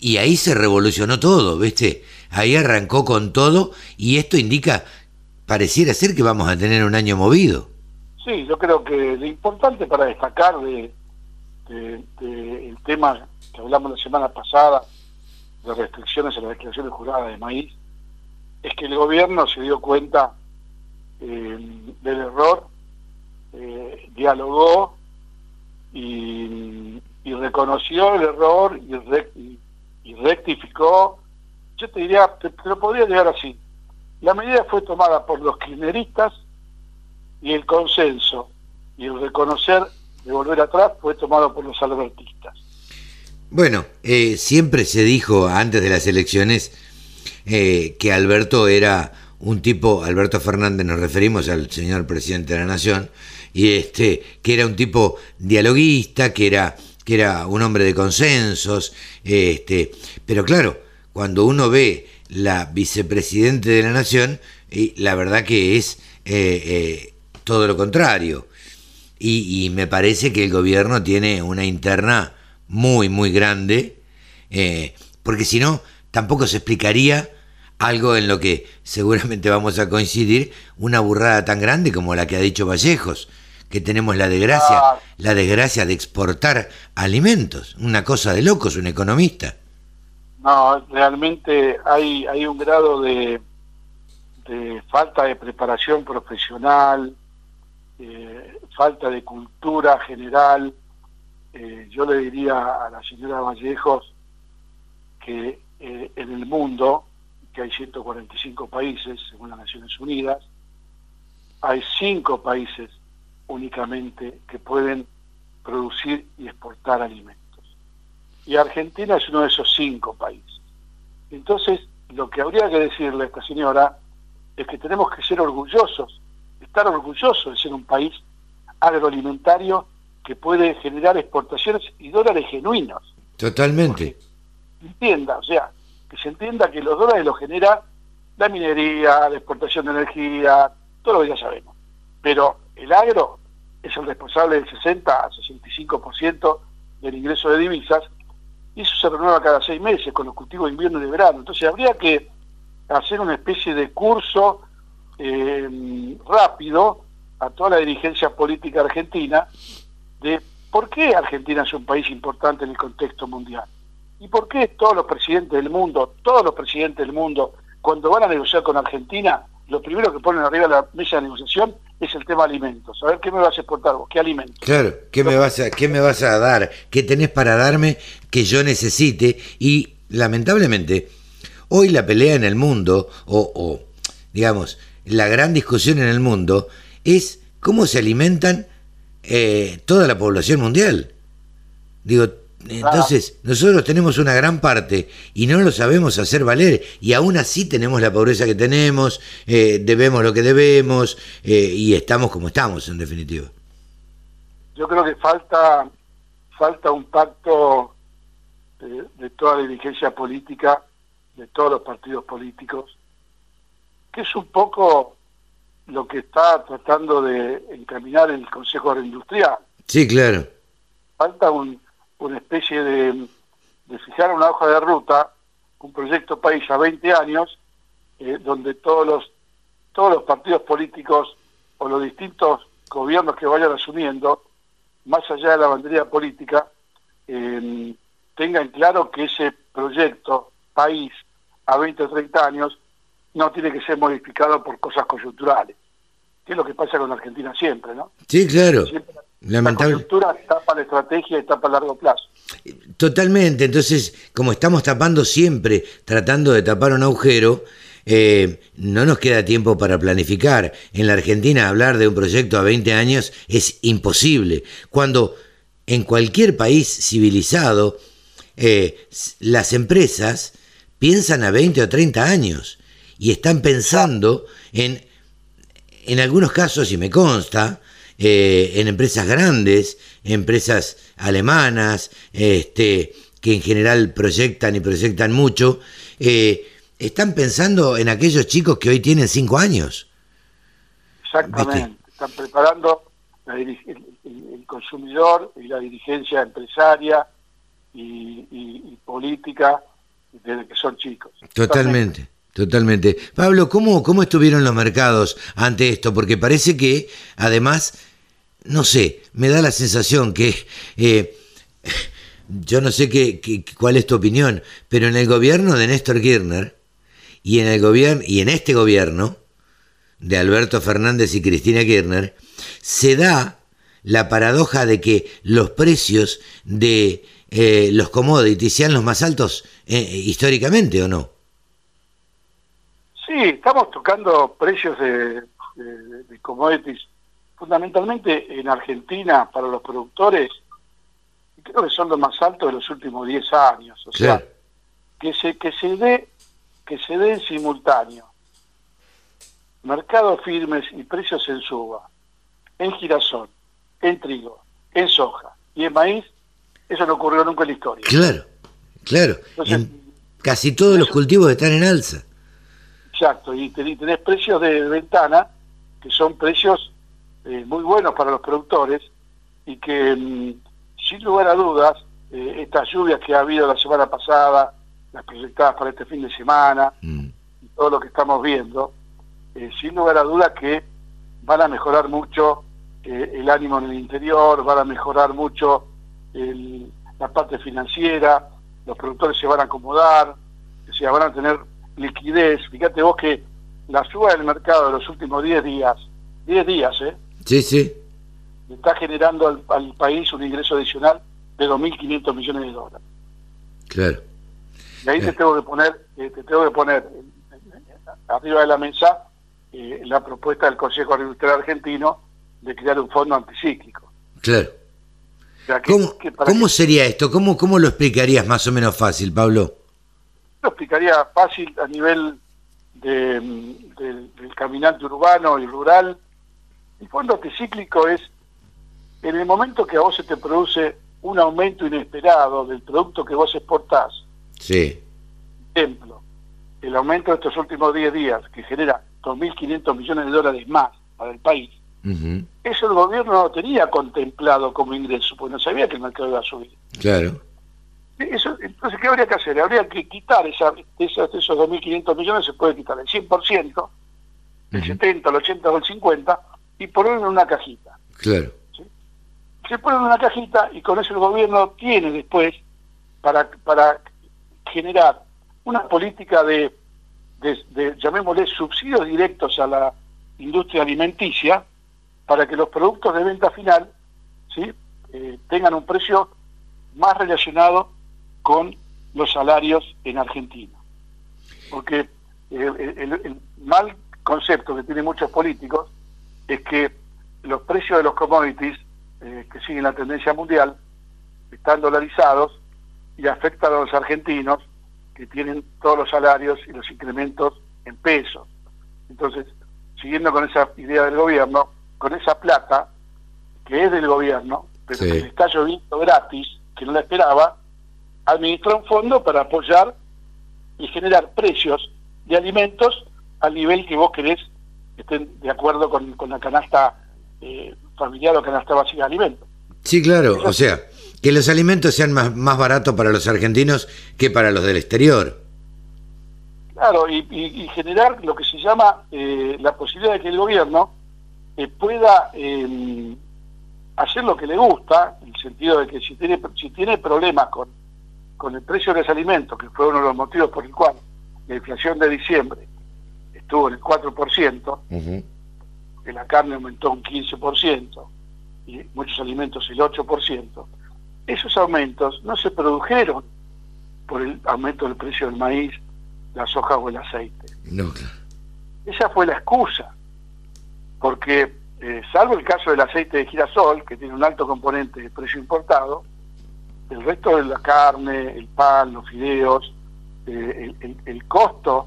Speaker 2: y ahí se revolucionó todo, ¿viste? Ahí arrancó con todo y esto indica, pareciera ser que vamos a tener un año movido.
Speaker 6: Sí, yo creo que lo importante para destacar de, el tema que hablamos la semana pasada, de restricciones a las declaraciones juradas de maíz, es que el gobierno se dio cuenta eh, del error, eh, dialogó y, reconoció el error y, rectificó. Yo te diría, te, lo podría llegar así. La medida fue tomada por los kirchneristas y el consenso y el reconocer de volver atrás fue tomado por los albertistas.
Speaker 2: Bueno, eh, siempre se dijo antes de las elecciones eh, que Alberto era un tipo, Alberto Fernández, nos referimos al señor presidente de la Nación, y este, que era un tipo dialoguista, que era, que era un hombre de consensos, este, pero claro, cuando uno ve la vicepresidente de la Nación, y la verdad que es eh, todo lo contrario. Y, me parece que el gobierno tiene una interna muy, muy grande, eh, porque si no, tampoco se explicaría algo en lo que seguramente vamos a coincidir, una burrada tan grande como la que ha dicho Vallejos, que tenemos la desgracia, ah. la desgracia de exportar alimentos, una cosa de locos, un economista.
Speaker 6: No, realmente hay, hay un grado de, de falta de preparación profesional, eh, falta de cultura general. Eh, yo le diría a la señora Vallejos que eh, en el mundo, que hay 145 países, según las Naciones Unidas, hay cinco países únicamente que pueden producir y exportar alimentos. Y Argentina es uno de esos cinco países. Entonces, lo que habría que decirle a esta señora es que tenemos que ser orgullosos estar orgulloso de ser un país agroalimentario que puede generar exportaciones y dólares genuinos.
Speaker 2: Totalmente.
Speaker 6: entienda, o sea, que se entienda que los dólares los genera la minería, la exportación de energía, todo lo que ya sabemos. Pero el agro es el responsable del 60 a 65% del ingreso de divisas y eso se renueva cada seis meses con los cultivos de invierno y de verano. Entonces habría que hacer una especie de curso eh, rápido a toda la dirigencia política argentina de por qué Argentina es un país importante en el contexto mundial y por qué todos los presidentes del mundo, todos los presidentes del mundo, cuando van a negociar con Argentina, lo primero que ponen arriba de la mesa de negociación es el tema alimentos. A ver, ¿qué me vas a exportar vos? ¿Qué alimentos?
Speaker 2: Claro, ¿qué me vas a, qué me vas a dar? ¿Qué tenés para darme que yo necesite? Y lamentablemente, hoy la pelea en el mundo, o, o digamos, la gran discusión en el mundo es cómo se alimentan eh, toda la población mundial. Digo, entonces nosotros tenemos una gran parte y no lo sabemos hacer valer y aún así tenemos la pobreza que tenemos, eh, debemos lo que debemos eh, y estamos como estamos en definitiva.
Speaker 6: Yo creo que falta falta un pacto de toda la dirigencia política, de todos los partidos políticos, que es un poco lo que está tratando de encaminar el Consejo Agroindustrial.
Speaker 2: Sí, claro.
Speaker 6: Falta un, una especie de, de, fijar una hoja de ruta, un proyecto país a 20 años, eh, donde todos los, todos los partidos políticos o los distintos gobiernos que vayan asumiendo, más allá de la bandería política, eh, tengan claro que ese proyecto país a 20 o 30 años no tiene que ser modificado por cosas coyunturales, que es lo que pasa con Argentina siempre, ¿no?
Speaker 2: Sí, claro.
Speaker 6: La coyuntura tapa la estrategia y tapa a largo plazo.
Speaker 2: Totalmente, entonces, como estamos tapando siempre, tratando de tapar un agujero, eh, no nos queda tiempo para planificar. En la Argentina hablar de un proyecto a 20 años es imposible, cuando en cualquier país civilizado eh, las empresas piensan a 20 o 30 años y están pensando en, en algunos casos, y me consta, eh, en empresas grandes, empresas alemanas, este, que en general proyectan y proyectan mucho, eh, están pensando en aquellos chicos que hoy tienen cinco años.
Speaker 6: Exactamente, están preparando el, consumidor y la dirigencia empresaria y, política desde que son chicos.
Speaker 2: Totalmente. Totalmente. Pablo, ¿cómo, ¿cómo estuvieron los mercados ante esto? Porque parece que, además, no sé, me da la sensación que, eh, yo no sé qué, cuál es tu opinión, pero en el gobierno de Néstor Kirchner y en, el gobierno, y en este gobierno de Alberto Fernández y Cristina Kirchner, se da la paradoja de que los precios de eh, los commodities sean los más altos eh, históricamente, ¿o no?
Speaker 6: Sí, estamos tocando precios de, de, commodities fundamentalmente en Argentina para los productores, creo que son los más altos de los últimos 10 años. O sea, que se, que se dé que se dé en simultáneo mercados firmes y precios en suba, en girasol, en trigo, en soja y en maíz, eso no ocurrió nunca en la historia.
Speaker 2: Claro, claro. casi todos los cultivos están en alza.
Speaker 6: Exacto, y tenés precios de ventana que son precios eh, muy buenos para los productores y que mm, sin lugar a dudas eh, estas lluvias que ha habido la semana pasada, las proyectadas para este fin de semana mm. y todo lo que estamos viendo, eh, sin lugar a dudas que van a mejorar mucho el ánimo en el interior, van a mejorar mucho la parte financiera, los productores se van a acomodar, se van a tener liquidez. Fíjate vos que la suba del mercado de los últimos 10 días, 10 días, ¿eh?
Speaker 2: Sí, sí.
Speaker 6: Está generando al, país un ingreso adicional de 2.500 millones de dólares.
Speaker 2: Claro.
Speaker 6: Y ahí te tengo que poner, eh, te tengo que poner arriba de la mesa eh, la propuesta del Consejo Agricultural Argentino de crear un fondo anticíclico.
Speaker 2: Claro. ¿Cómo, sería esto? ¿Cómo, ¿Cómo lo explicarías más o menos fácil, Pablo?
Speaker 6: Lo explicaría fácil a nivel de, del caminante urbano y rural. El fondo anticíclico es en el momento que a vos se te produce un aumento inesperado del producto que vos exportás.
Speaker 2: Sí.
Speaker 6: Ejemplo, el aumento de estos últimos 10 días que genera 2.500 millones de dólares más para el país. Eso el gobierno no tenía contemplado como ingreso, porque no sabía que el mercado iba a subir.
Speaker 2: Claro.
Speaker 6: Eso, entonces, ¿qué habría que hacer? Habría que quitar esa, esos, esos 2.500 millones, se puede quitar el 100%, el 70, el 80 o el 50, y ponerlo en una cajita.
Speaker 2: Claro.
Speaker 6: Se pone en una cajita y con eso el gobierno tiene después para, para generar una política de, de, llamémosle, subsidios directos a la industria alimenticia para que los productos de venta final ¿sí? Eh, tengan un precio más relacionado con los salarios en Argentina. Porque eh, el, mal concepto que tienen muchos políticos es que los precios de los commodities eh, que siguen la tendencia mundial están dolarizados y afectan a los argentinos que tienen todos los salarios y los incrementos en pesos. Entonces, siguiendo con esa idea del gobierno, con esa plata que es del gobierno, pero que le está lloviendo gratis, que no la esperaba, administra un fondo para apoyar y generar precios de alimentos al nivel que vos querés que estén de acuerdo con, la canasta eh, familiar o canasta básica de alimentos.
Speaker 2: Sí, claro, o sea, que los alimentos sean más, más baratos para los argentinos que para los del exterior.
Speaker 6: Claro, y, generar lo que se llama eh, la posibilidad de que el gobierno eh, pueda em, hacer lo que le gusta, en el sentido de que si tiene, si tiene problemas con, con el precio de los alimentos, que fue uno de los motivos por el cual la inflación de diciembre estuvo en el 4%, que la carne aumentó un 15% y muchos alimentos el 8%, esos aumentos no se produjeron por el aumento del precio del maíz, la soja o el aceite.
Speaker 2: No,
Speaker 6: Esa fue la excusa, porque eh, salvo el caso del aceite de girasol, que tiene un alto componente de precio importado, el resto de la carne, el pan, los fideos, eh, el, costo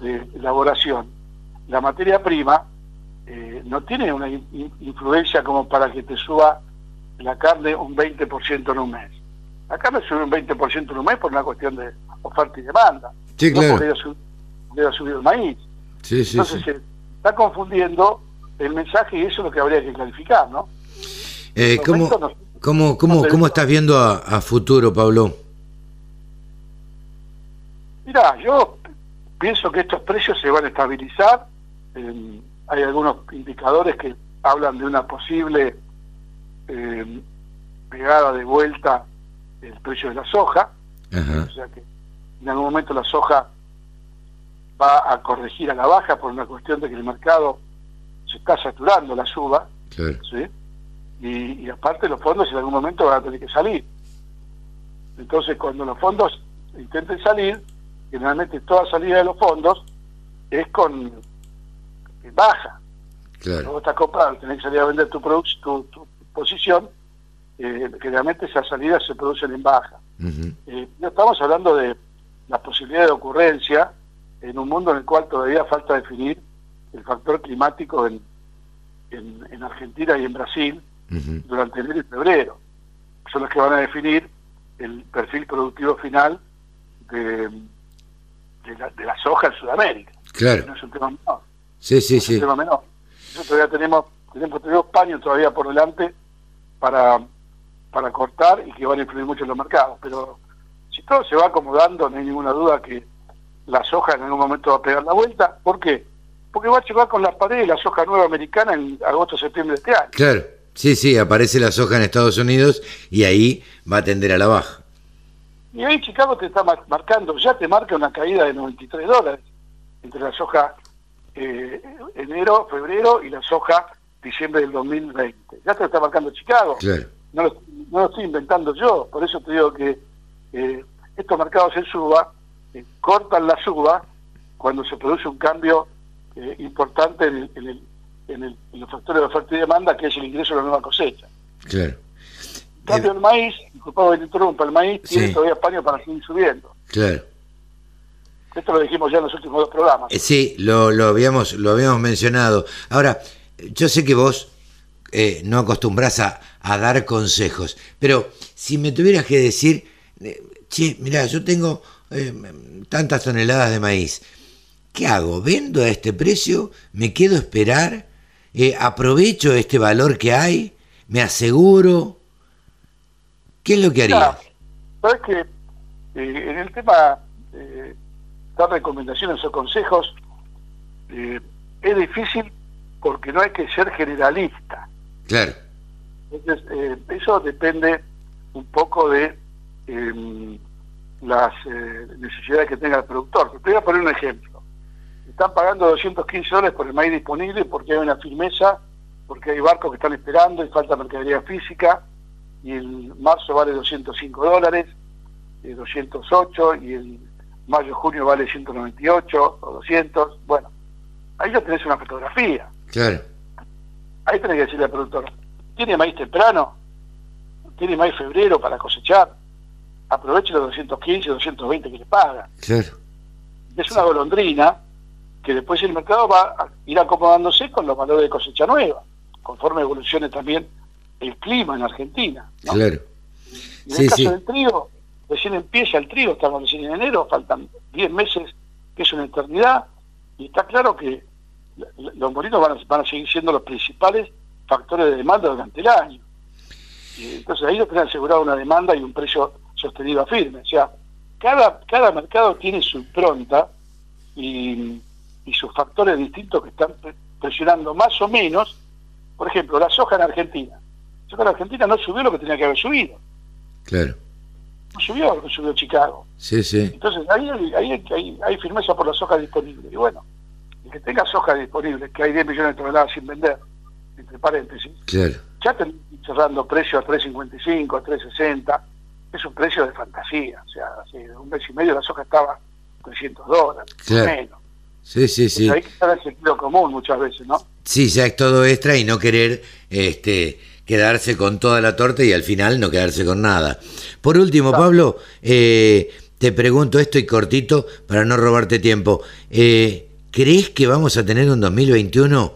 Speaker 6: de elaboración, la materia prima, eh, no tiene una influencia como para que te suba la carne un 20% en un mes. La carne sube un 20% en un mes por una cuestión de oferta y demanda.
Speaker 2: Sí, claro.
Speaker 6: No porque subir el maíz. Entonces se está confundiendo el mensaje y eso es lo que habría que clarificar, ¿no?
Speaker 2: Eh, ¿cómo, ¿Cómo, cómo, cómo estás viendo a, futuro, Pablo?
Speaker 6: Mira, yo pienso que estos precios se van a estabilizar. hay algunos indicadores que hablan de una posible eh, pegada de vuelta del precio de la soja. O sea que en algún momento la soja va a corregir a la baja por una cuestión de que el mercado se está saturando la suba. ¿sí? Y, aparte los fondos en algún momento van a tener que salir. Entonces cuando los fondos intenten salir, generalmente toda salida de los fondos es con baja.
Speaker 2: Claro.
Speaker 6: Vos estás comprando, tenés que salir a vender tu, tu, tu posición, eh, generalmente esas salidas se producen en baja. Eh, no estamos hablando de la posibilidad de ocurrencia en un mundo en el cual todavía falta definir el factor climático en, en, Argentina y en Brasil durante enero y febrero. Son los que van a definir el perfil productivo final de, de, la, soja en Sudamérica.
Speaker 2: Claro.
Speaker 6: No es un tema menor.
Speaker 2: Sí, sí, sí.
Speaker 6: Es un tema menor. Nosotros todavía tenemos, tenemos, tenemos paños todavía por delante para, para cortar y que van a influir mucho en los mercados. Pero si todo se va acomodando, no hay ninguna duda que la soja en algún momento va a pegar la vuelta. ¿Por qué? Porque va a chocar con la pared de la soja nueva americana en agosto septiembre de este año.
Speaker 2: Claro, sí, sí, aparece la soja en Estados Unidos y ahí va a tender a la baja.
Speaker 6: Y ahí Chicago te está marcando, ya te marca una caída de 93 dólares entre la soja eh, enero, febrero y la soja diciembre del 2020. Ya te lo está marcando Chicago.
Speaker 2: Claro.
Speaker 6: No lo, no lo estoy inventando yo, por eso te digo que eh, estos mercados en suba eh, cortan la suba cuando se produce un cambio eh, importante en, el, en, el, en, los factores de oferta y demanda, que es el ingreso de la nueva cosecha.
Speaker 2: Claro.
Speaker 6: En cambio, el maíz, disculpado que te interrumpa, el maíz tiene todavía español para seguir subiendo.
Speaker 2: Claro.
Speaker 6: Esto lo dijimos ya en los últimos dos programas.
Speaker 2: sí, lo, lo, habíamos, lo habíamos mencionado. Ahora, yo sé que vos no acostumbras a, a, dar consejos, pero si me tuvieras que decir che, mirá, yo tengo eh, tantas toneladas de maíz. ¿Qué hago? ¿Vendo a este precio? ¿Me quedo a esperar? Eh, ¿Aprovecho este valor que hay? ¿Me aseguro? ¿Qué es lo que haría?
Speaker 6: Sabes que eh, en el tema de dar recomendaciones o consejos es difícil porque no hay que ser generalista.
Speaker 2: Claro.
Speaker 6: Entonces, eso depende un poco de eh, las eh, necesidades que tenga el productor. Te voy a poner un ejemplo. Están pagando 215 dólares por el maíz disponible porque hay una firmeza, porque hay barcos que están esperando y falta mercadería física, y el marzo vale 205 dólares, 208, eh, y el mayo-junio vale 198 o 200. Bueno, ahí ya tenés una fotografía.
Speaker 2: Claro.
Speaker 6: Ahí tenés que decirle al productor, ¿tiene maíz temprano? ¿Tiene maíz febrero para cosechar? aproveche los 215, 220 que le pagan.
Speaker 2: Claro.
Speaker 6: Es una golondrina que después el mercado va a ir acomodándose con los valores de cosecha nueva, conforme evolucione también el clima en Argentina.
Speaker 2: Claro.
Speaker 6: En el caso del trigo, recién empieza el trigo, estamos recién en enero, faltan 10 meses, que es una eternidad, y está claro que los molinos van a, van a seguir siendo los principales factores de demanda durante el año. Y entonces ahí lo tienen asegurado una demanda y un precio sostenido firme. O sea, cada, cada mercado tiene su impronta y, sus factores distintos que están presionando más o menos. Por ejemplo, la soja en Argentina. La soja en Argentina no subió lo que tenía que haber subido.
Speaker 2: Claro.
Speaker 6: No subió lo que subió Chicago.
Speaker 2: Sí, sí.
Speaker 6: Entonces ahí hay, hay, firmeza por la soja disponible. Y bueno, el que tenga soja disponible, que hay 10 millones de toneladas sin vender, entre paréntesis,
Speaker 2: claro.
Speaker 6: ya están cerrando precios a 3.55, a 3.60 es un precio de fantasía. O sea, hace un mes y medio la soja estaba 300 dólares, menos.
Speaker 2: Sí, sí, sí.
Speaker 6: hay que estar en sentido común muchas veces, ¿no?
Speaker 2: Sí, ya es todo extra y no querer este, quedarse con toda la torta y al final no quedarse con nada. Por último, Pablo, eh, te pregunto esto y cortito para no robarte tiempo. Eh, ¿Crees que vamos a tener un 2021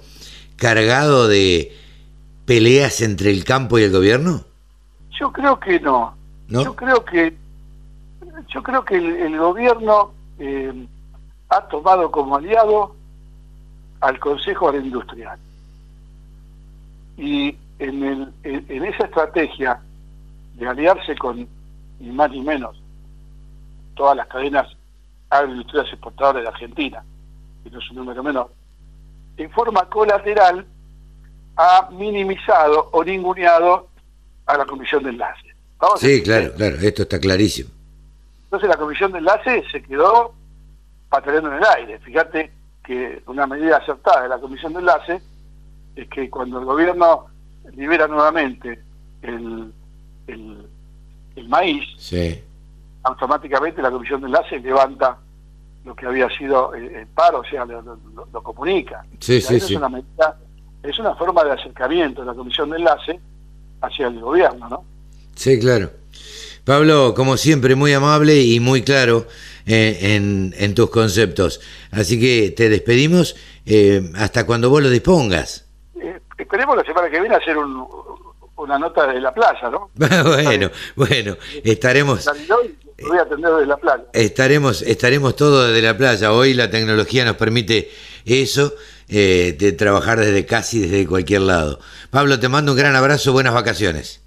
Speaker 2: cargado de peleas entre el campo y el gobierno?
Speaker 6: Yo creo que no. Yo creo que yo creo que el, gobierno eh, ha tomado como aliado al Consejo Agroindustrial. Y en, el, en, esa estrategia de aliarse con ni más ni menos todas las cadenas agroindustriales exportadoras de Argentina, que no es un número menor, en forma colateral ha minimizado o ninguneado a la Comisión de Enlace.
Speaker 2: Sí, claro, claro, esto está clarísimo.
Speaker 6: Entonces la comisión de enlace se quedó pataleando en el aire. Fíjate que una medida acertada de la comisión de enlace es que cuando el gobierno libera nuevamente el, el, maíz, automáticamente la comisión de enlace levanta lo que había sido el paro, o sea, lo, comunica.
Speaker 2: Sí, sí,
Speaker 6: es Una es una forma de acercamiento de la comisión de enlace hacia el gobierno, ¿no?
Speaker 2: Sí, claro. Pablo, como siempre, muy amable y muy claro eh, en, tus conceptos. Así que te despedimos eh, hasta cuando vos lo dispongas.
Speaker 6: Eh, esperemos la semana que viene hacer una nota de la playa, ¿no?
Speaker 2: bueno, bueno, estaremos...
Speaker 6: Voy a atender desde la playa.
Speaker 2: Estaremos, estaremos todos desde la playa. Hoy la tecnología nos permite eso, de trabajar desde casi desde cualquier lado. Pablo, te mando un gran abrazo, buenas vacaciones.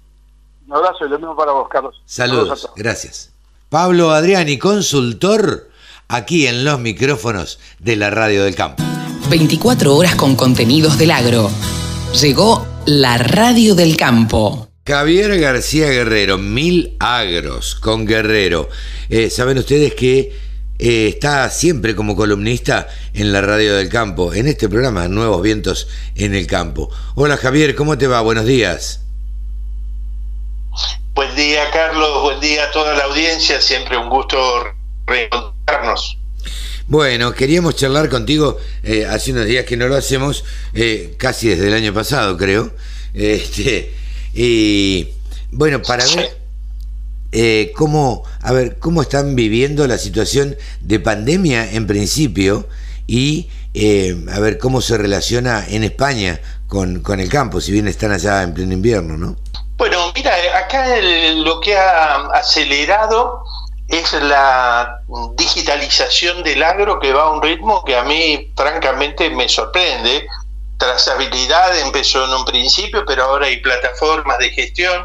Speaker 6: Un abrazo y lo mismo para vos, Carlos.
Speaker 2: Saludos, gracias. Pablo Adriani, consultor, aquí en los micrófonos de la Radio del Campo.
Speaker 4: 24 horas con contenidos del agro. Llegó la Radio del Campo.
Speaker 2: Javier García Guerrero, Mil Agros con Guerrero. Eh, Saben ustedes que eh, está siempre como columnista en la Radio del Campo, en este programa Nuevos Vientos en el Campo. Hola Javier, ¿cómo te va? Buenos días.
Speaker 7: Buen día, Carlos. Buen día a toda la audiencia. Siempre un gusto reencontrarnos.
Speaker 2: Bueno, queríamos charlar contigo eh, hace unos días que no lo hacemos, eh, casi desde el año pasado, creo. Este, y bueno, para ver eh, cómo, a ver, cómo están viviendo la situación de pandemia en principio y a ver cómo se relaciona en España con, con el campo, si bien están allá en pleno invierno, ¿no?
Speaker 7: Bueno, mira, acá lo que ha acelerado es la digitalización del agro que va a un ritmo que a mí francamente me sorprende. Trazabilidad empezó en un principio, pero ahora hay plataformas de gestión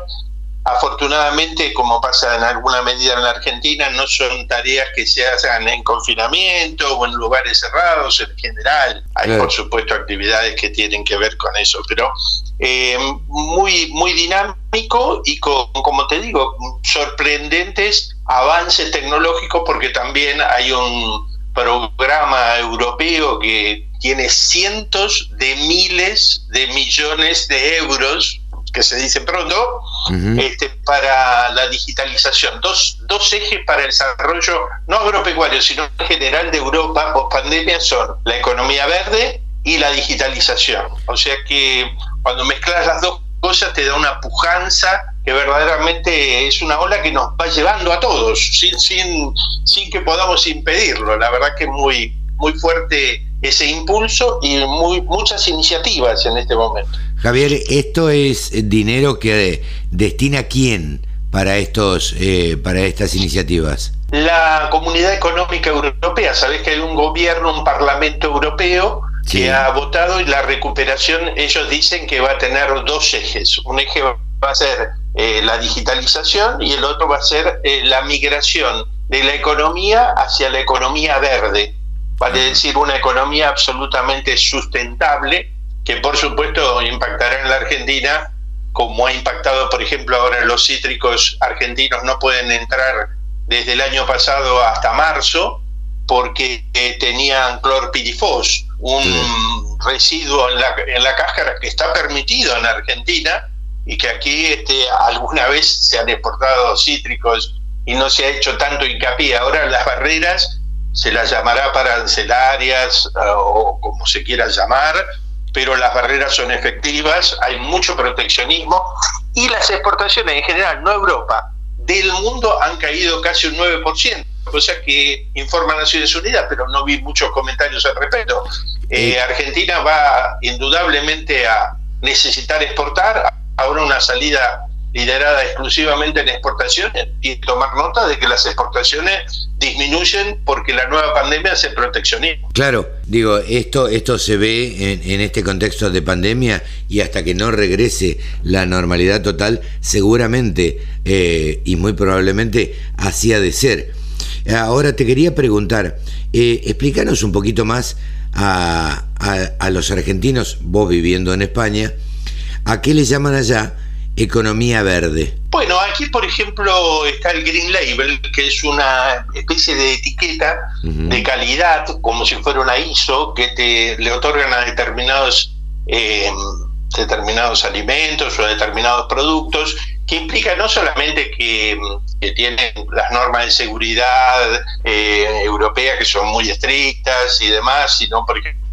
Speaker 7: Afortunadamente, como pasa en alguna medida en la Argentina, no son tareas que se hagan en confinamiento o en lugares cerrados en general. Hay, por supuesto, actividades que tienen que ver con eso, pero eh, muy, muy dinámico y con, como te digo, sorprendentes avances tecnológicos porque también hay un programa europeo que tiene cientos de miles de millones de euros que se dice pronto, este, para la digitalización. Dos, dos ejes para el desarrollo, no agropecuario, sino en general de Europa post pandemia son la economía verde y la digitalización. O sea que cuando mezclas las dos cosas te da una pujanza que verdaderamente es una ola que nos va llevando a todos, sin, sin, sin que podamos impedirlo. La verdad que es muy, muy fuerte ese impulso y muy, muchas iniciativas en este momento.
Speaker 2: Javier, ¿esto es dinero que destina quién para, estos, eh, para estas iniciativas?
Speaker 7: La Comunidad Económica Europea, sabes que hay un gobierno, un Parlamento Europeo que ha votado y la recuperación, ellos dicen que va a tener dos ejes. Un eje va a ser eh, la digitalización y el otro va a ser eh, la migración de la economía hacia la economía verde vale decir una economía absolutamente sustentable, que por supuesto impactará en la Argentina, como ha impactado, por ejemplo, ahora los cítricos argentinos no pueden entrar desde el año pasado hasta marzo, porque eh, tenían clorpirifos, un residuo en la, en la cáscara que está permitido en Argentina y que aquí este, alguna vez se han exportado cítricos y no se ha hecho tanto hincapié. Ahora las barreras se las llamará arancelarias eh, o como se quiera llamar, pero las barreras son efectivas, hay mucho proteccionismo y las exportaciones en general, no Europa, del mundo han caído casi un 9%, cosa que informa Naciones Unidas, pero no vi muchos comentarios al respecto. Eh, Argentina va indudablemente a necesitar exportar, ahora una salida liderada exclusivamente en exportaciones y tomar nota de que las exportaciones disminuyen porque la nueva pandemia hace proteccionismo.
Speaker 2: Claro, digo, esto, esto se ve en, este contexto de pandemia y hasta que no regrese la normalidad total, seguramente eh, y muy probablemente así ha de ser. Ahora te quería preguntar, eh, explícanos un poquito más a, a los argentinos, vos viviendo en España, ¿a qué le llaman allá? Economía verde?
Speaker 7: Bueno, aquí por ejemplo está el Green Label, que es una especie de etiqueta de calidad, como si fuera una ISO, que te le otorgan a determinados, eh, determinados alimentos o a determinados productos, que implica no solamente que, tienen las normas de seguridad eh, europeas que son muy estrictas y demás, sino, por ejemplo,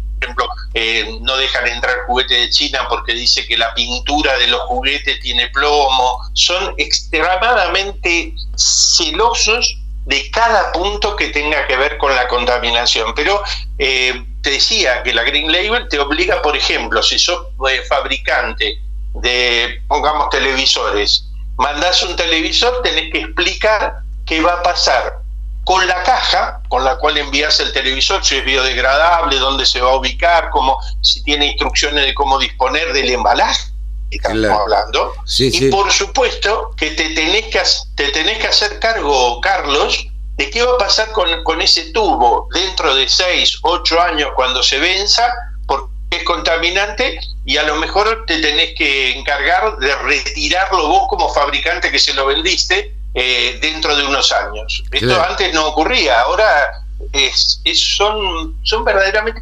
Speaker 7: eh, no dejan entrar juguetes de China porque dice que la pintura de los juguetes tiene plomo, son extremadamente celosos de cada punto que tenga que ver con la contaminación. Pero eh, te decía que la Green Label te obliga, por ejemplo, si sos eh, fabricante de, pongamos, televisores, mandás un televisor, tenés que explicar qué va a pasar con la caja con la cual envías el televisor, si es biodegradable, dónde se va a ubicar, cómo, si tiene instrucciones de cómo disponer del embalaje que estamos hablando. y por supuesto que te tenés que, te tenés que hacer cargo, Carlos, de qué va a pasar con, con ese tubo dentro de 6, 8 años cuando se venza, porque es contaminante y a lo mejor te tenés que encargar de retirarlo vos como fabricante que se lo vendiste eh, dentro de unos años. Esto antes no ocurría, ahora es, son, son verdaderamente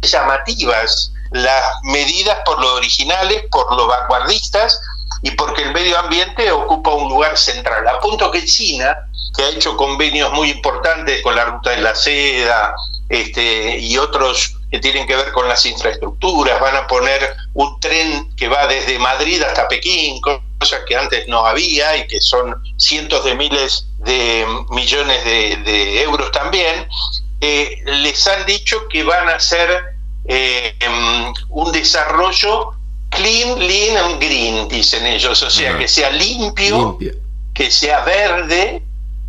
Speaker 7: llamativas las medidas por lo originales, por lo vanguardistas y porque el medio ambiente ocupa un lugar central. A punto que China, que ha hecho convenios muy importantes con la ruta de la seda este, y otros que tienen que ver con las infraestructuras, van a poner un tren que va desde Madrid hasta Pekín, cosas que antes no había y que son cientos de miles de millones de, euros también, eh, les han dicho que van a hacer eh, em, un desarrollo clean, lean and green, dicen ellos, o sea, que sea limpio, que sea verde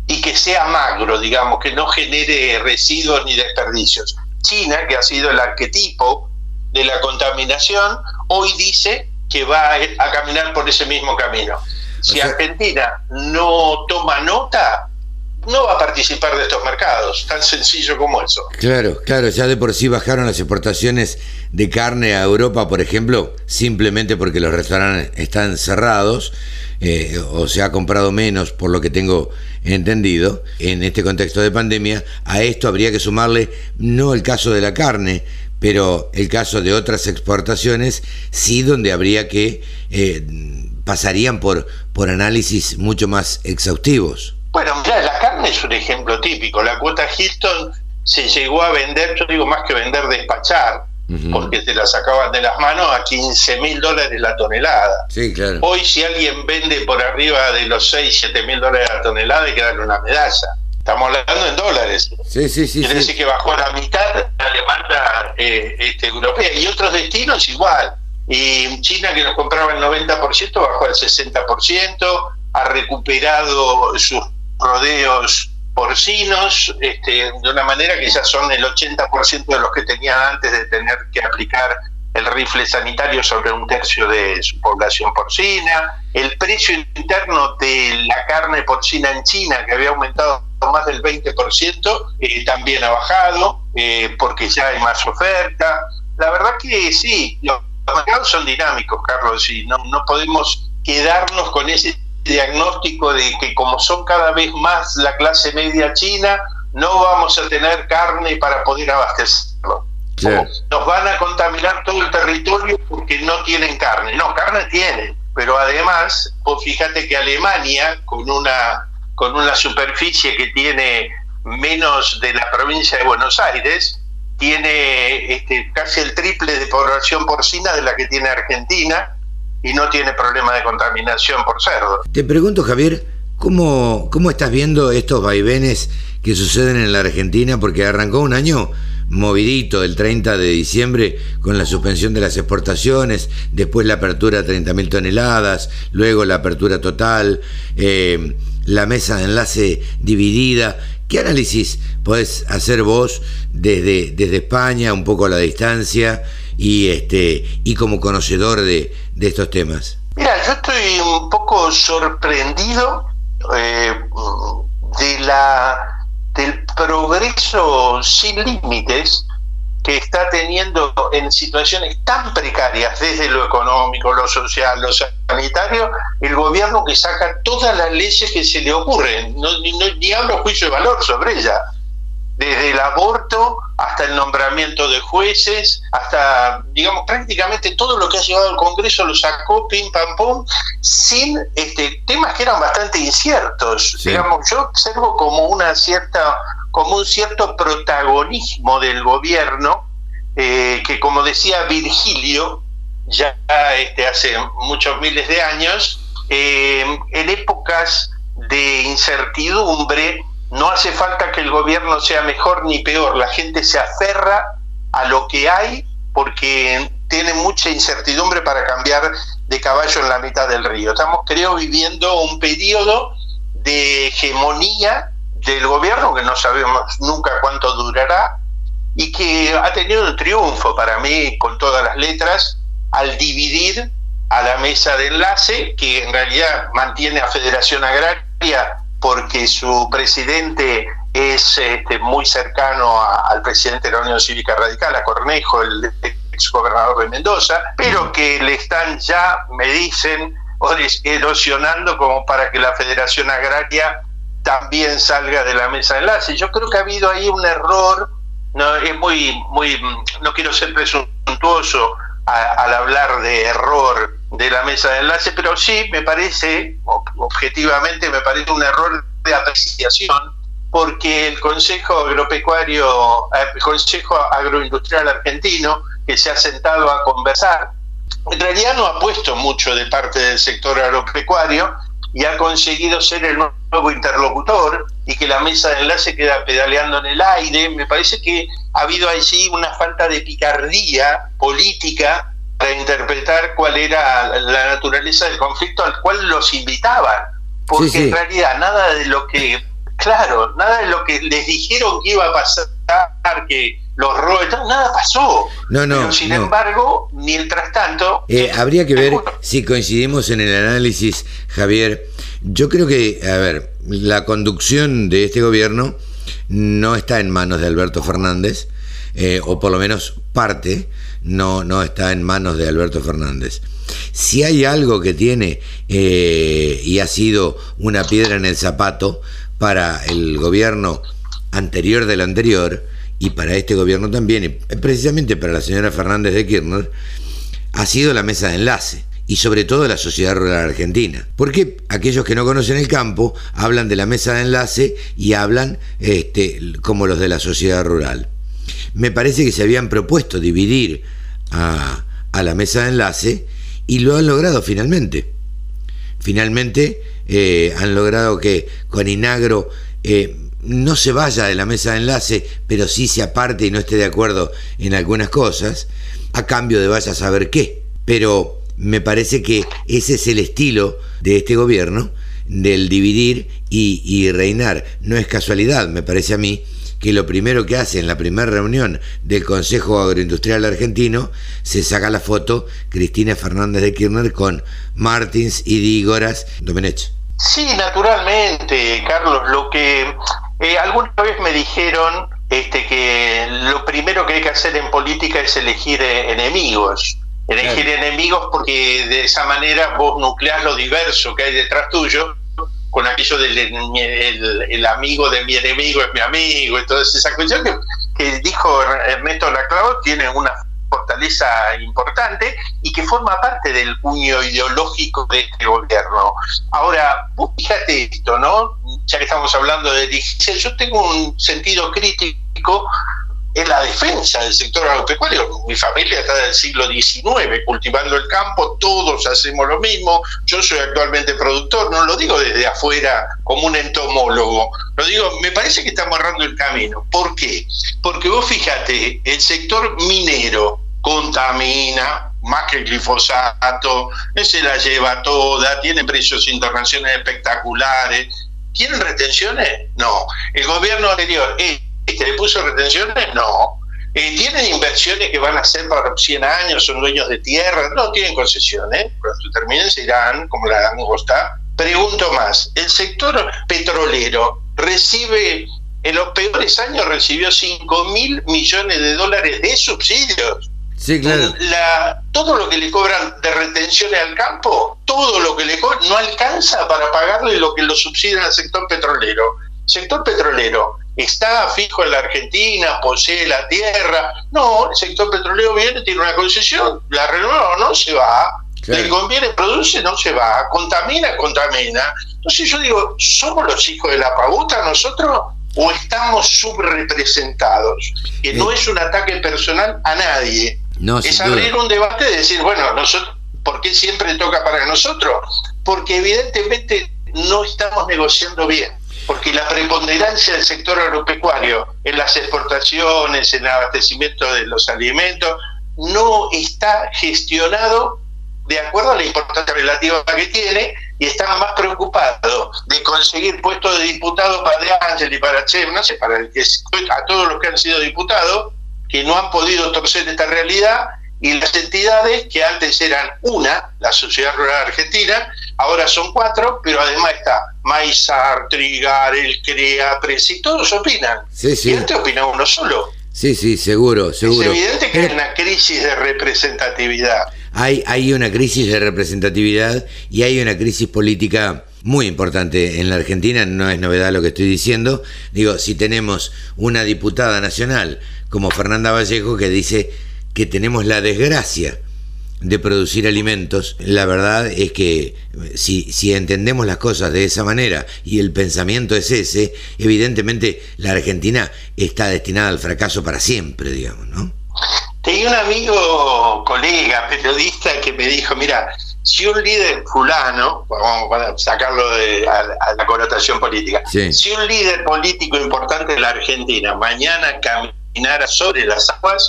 Speaker 7: y que sea magro, digamos, que no genere residuos ni desperdicios. China, que ha sido el arquetipo de la contaminación, hoy dice que va a, caminar por ese mismo camino. Si Argentina no toma nota, no va a participar de estos mercados, tan sencillo como eso.
Speaker 2: Claro, claro, ya de por sí bajaron las exportaciones de carne a Europa, por ejemplo, simplemente porque los restaurantes están cerrados, eh, o se ha comprado menos, por lo que tengo entendido, en este contexto de pandemia. A esto habría que sumarle no el caso de la carne, pero el caso de otras exportaciones sí donde habría que eh, pasarían por, por análisis mucho más exhaustivos.
Speaker 7: Bueno, mira, la carne es un ejemplo típico. La cuota Hilton se llegó a vender, yo digo más que vender, despachar, porque te la sacaban de las manos a 15 mil dólares la tonelada.
Speaker 2: Sí, claro.
Speaker 7: Hoy si alguien vende por arriba de los 6, 7 mil dólares la tonelada hay que darle una medalla. Estamos hablando en dólares.
Speaker 2: Sí, sí, sí.
Speaker 7: Quiere decir que bajó a la mitad la demanda eh, este, europea. Y otros destinos igual. Y China, que nos compraba el 90%, bajó al 60%, ha recuperado sus rodeos porcinos este, de una manera que ya son el 80% de los que tenían antes de tener que aplicar el rifle sanitario sobre un tercio de su población porcina, el precio interno de la carne porcina en China, que había aumentado más del 20%, eh, también ha bajado, eh, porque ya hay más oferta. La verdad que sí, los mercados son dinámicos, Carlos, y no, no podemos quedarnos con ese diagnóstico de que como son cada vez más la clase media china, no vamos a tener carne para poder abastecerlo. Nos van a contaminar todo el territorio porque no tienen carne. No, carne tienen, pero además, vos fíjate que Alemania, con una, con una superficie que tiene menos de la provincia de Buenos Aires, tiene este, casi el triple de población porcina de la que tiene Argentina y no tiene problema de contaminación por cerdo.
Speaker 2: Te pregunto, Javier, ¿cómo, cómo estás viendo estos vaivenes que suceden en la Argentina? Porque arrancó un año movidito el 30 de diciembre con la suspensión de las exportaciones, después la apertura a 30.000 toneladas, luego la apertura total, eh, la mesa de enlace dividida. ¿Qué análisis podés hacer vos desde, desde España, un poco a la distancia y, este, y como conocedor de, estos temas?
Speaker 7: Mira, yo estoy un poco sorprendido eh, de la del progreso sin límites que está teniendo en situaciones tan precarias, desde lo económico, lo social, lo sanitario, el gobierno que saca todas las leyes que se le ocurren, no, ni, ni hablo juicio de valor sobre ella. desde el aborto hasta el nombramiento de jueces, hasta, digamos, prácticamente todo lo que ha llevado al Congreso lo sacó pim pam pum, sin este, temas que eran bastante inciertos. Digamos, yo observo como una cierta, como un cierto protagonismo del gobierno, eh, que como decía Virgilio, ya este, hace muchos miles de años, eh, en épocas de incertidumbre, no hace falta que el gobierno sea mejor ni peor, la gente se aferra a lo que hay porque tiene mucha incertidumbre para cambiar de caballo en la mitad del río. Estamos, creo, viviendo un periodo de hegemonía del gobierno que no sabemos nunca cuánto durará y que ha tenido un triunfo para mí con todas las letras al dividir a la mesa de enlace que en realidad mantiene a Federación Agraria porque su presidente es este, muy cercano al presidente de la Unión Cívica Radical, a Cornejo, el ex gobernador de Mendoza, pero que le están ya, me dicen, erosionando como para que la Federación Agraria también salga de la mesa de enlace. Yo creo que ha habido ahí un error, no es muy, muy, no quiero ser presuntuoso al hablar de error de la mesa de enlace, pero sí me parece, objetivamente me parece un error de apreciación, porque el Consejo Agropecuario, eh, el Consejo Agroindustrial Argentino, que se ha sentado a conversar, en realidad no ha puesto mucho de parte del sector agropecuario y ha conseguido ser el nuevo interlocutor y que la mesa de enlace queda pedaleando en el aire. Me parece que ha habido allí una falta de picardía política para interpretar cuál era la naturaleza del conflicto al cual los invitaban. Porque en realidad nada de lo que, claro, nada de lo que les dijeron que iba a pasar, que los roes, nada pasó.
Speaker 2: No, no. Pero
Speaker 7: sin embargo, mientras tanto.
Speaker 2: Eh, habría que ver si coincidimos en el análisis, Javier. Yo creo que, a ver, la conducción de este gobierno no está en manos de Alberto Fernández, eh, o por lo menos parte no, no está en manos de Alberto Fernández. Si hay algo que tiene eh, y ha sido una piedra en el zapato para el gobierno anterior del anterior y para este gobierno también, y precisamente para la señora Fernández de Kirchner, ha sido la mesa de enlace y sobre todo la sociedad rural argentina. Porque aquellos que no conocen el campo hablan de la mesa de enlace y hablan este, como los de la sociedad rural me parece que se habían propuesto dividir a, la mesa de enlace y lo han logrado finalmente. Finalmente eh, han logrado que con Inagro eh, no se vaya de la mesa de enlace, pero sí se aparte y no esté de acuerdo en algunas cosas, a cambio de vaya a saber qué. Pero me parece que ese es el estilo de este gobierno, del dividir y, reinar. No es casualidad, me parece a mí, que lo primero que hace en la primera reunión del Consejo Agroindustrial Argentino, se saca la foto Cristina Fernández de Kirchner con Martins y Dígoras Domenech.
Speaker 7: Sí, naturalmente, Carlos. Lo que eh, alguna vez me dijeron este, que lo primero que hay que hacer en política es elegir eh, enemigos. Elegir enemigos porque de esa manera vos nucleás lo diverso que hay detrás tuyo con aquello del el, amigo de mi enemigo es mi amigo, entonces esa cuestión que, dijo Ernesto Laclau tiene una fortaleza importante y que forma parte del puño ideológico de este gobierno. Ahora, vos fíjate esto, ¿no? Ya que estamos hablando de yo tengo un sentido crítico en la defensa del sector agropecuario. Mi familia está del siglo XIX cultivando el campo, todos hacemos lo mismo. Yo soy actualmente productor, no lo digo desde afuera como un entomólogo, lo digo, me parece que estamos errando el camino. ¿Por qué? Porque vos fíjate, el sector minero contamina, más que el glifosato, se la lleva toda, tiene precios internacionales espectaculares. ¿Tienen retenciones? No. El gobierno anterior, ¿Que le puso retenciones? No. Eh, ¿Tienen inversiones que van a hacer para 100 años? ¿Son dueños de tierra? No, tienen concesiones. Cuando terminen se irán, como la Angosta. Pregunto más, ¿el sector petrolero recibe, en los peores años recibió 5 mil millones de dólares de subsidios?
Speaker 2: Sí, claro.
Speaker 7: La, todo lo que le cobran de retenciones al campo, todo lo que le cobran, no alcanza para pagarle lo que lo subsidian al sector petrolero. Sector petrolero está fijo en la Argentina, posee la tierra. No, el sector petrolero viene, tiene una concesión, la renueva o no se va. Le conviene, produce, no se va. Contamina, contamina. Entonces yo digo, ¿somos los hijos de la paguta nosotros o estamos subrepresentados? Que no es un ataque personal a nadie. No, es abrir un debate de decir, bueno, nosotros, ¿por qué siempre toca para nosotros? Porque evidentemente no estamos negociando bien porque la preponderancia del sector agropecuario en las exportaciones, en el abastecimiento de los alimentos, no está gestionado de acuerdo a la importancia relativa que tiene y está más preocupado de conseguir puestos de diputado para De Ángel y para Che, no sé, para el que, a todos los que han sido diputados, que no han podido torcer esta realidad y las entidades que antes eran una, la Sociedad Rural Argentina, ahora son cuatro, pero además está Maizar, Trigar, el CREA, Presi, todos opinan. Sí, sí. Y antes opina uno solo.
Speaker 2: Sí, sí, seguro, seguro.
Speaker 7: Es evidente que hay una crisis de representatividad.
Speaker 2: Hay, hay una crisis de representatividad y hay una crisis política muy importante en la Argentina, no es novedad lo que estoy diciendo. Digo, si tenemos una diputada nacional como Fernanda Vallejo que dice que tenemos la desgracia de producir alimentos, la verdad es que si, si entendemos las cosas de esa manera y el pensamiento es ese, evidentemente la Argentina está destinada al fracaso para siempre, digamos, ¿no?
Speaker 7: Tenía un amigo, colega, periodista que me dijo, mira, si un líder fulano, vamos a sacarlo de, a, la connotación política, si un líder político importante de la Argentina mañana caminara sobre las aguas,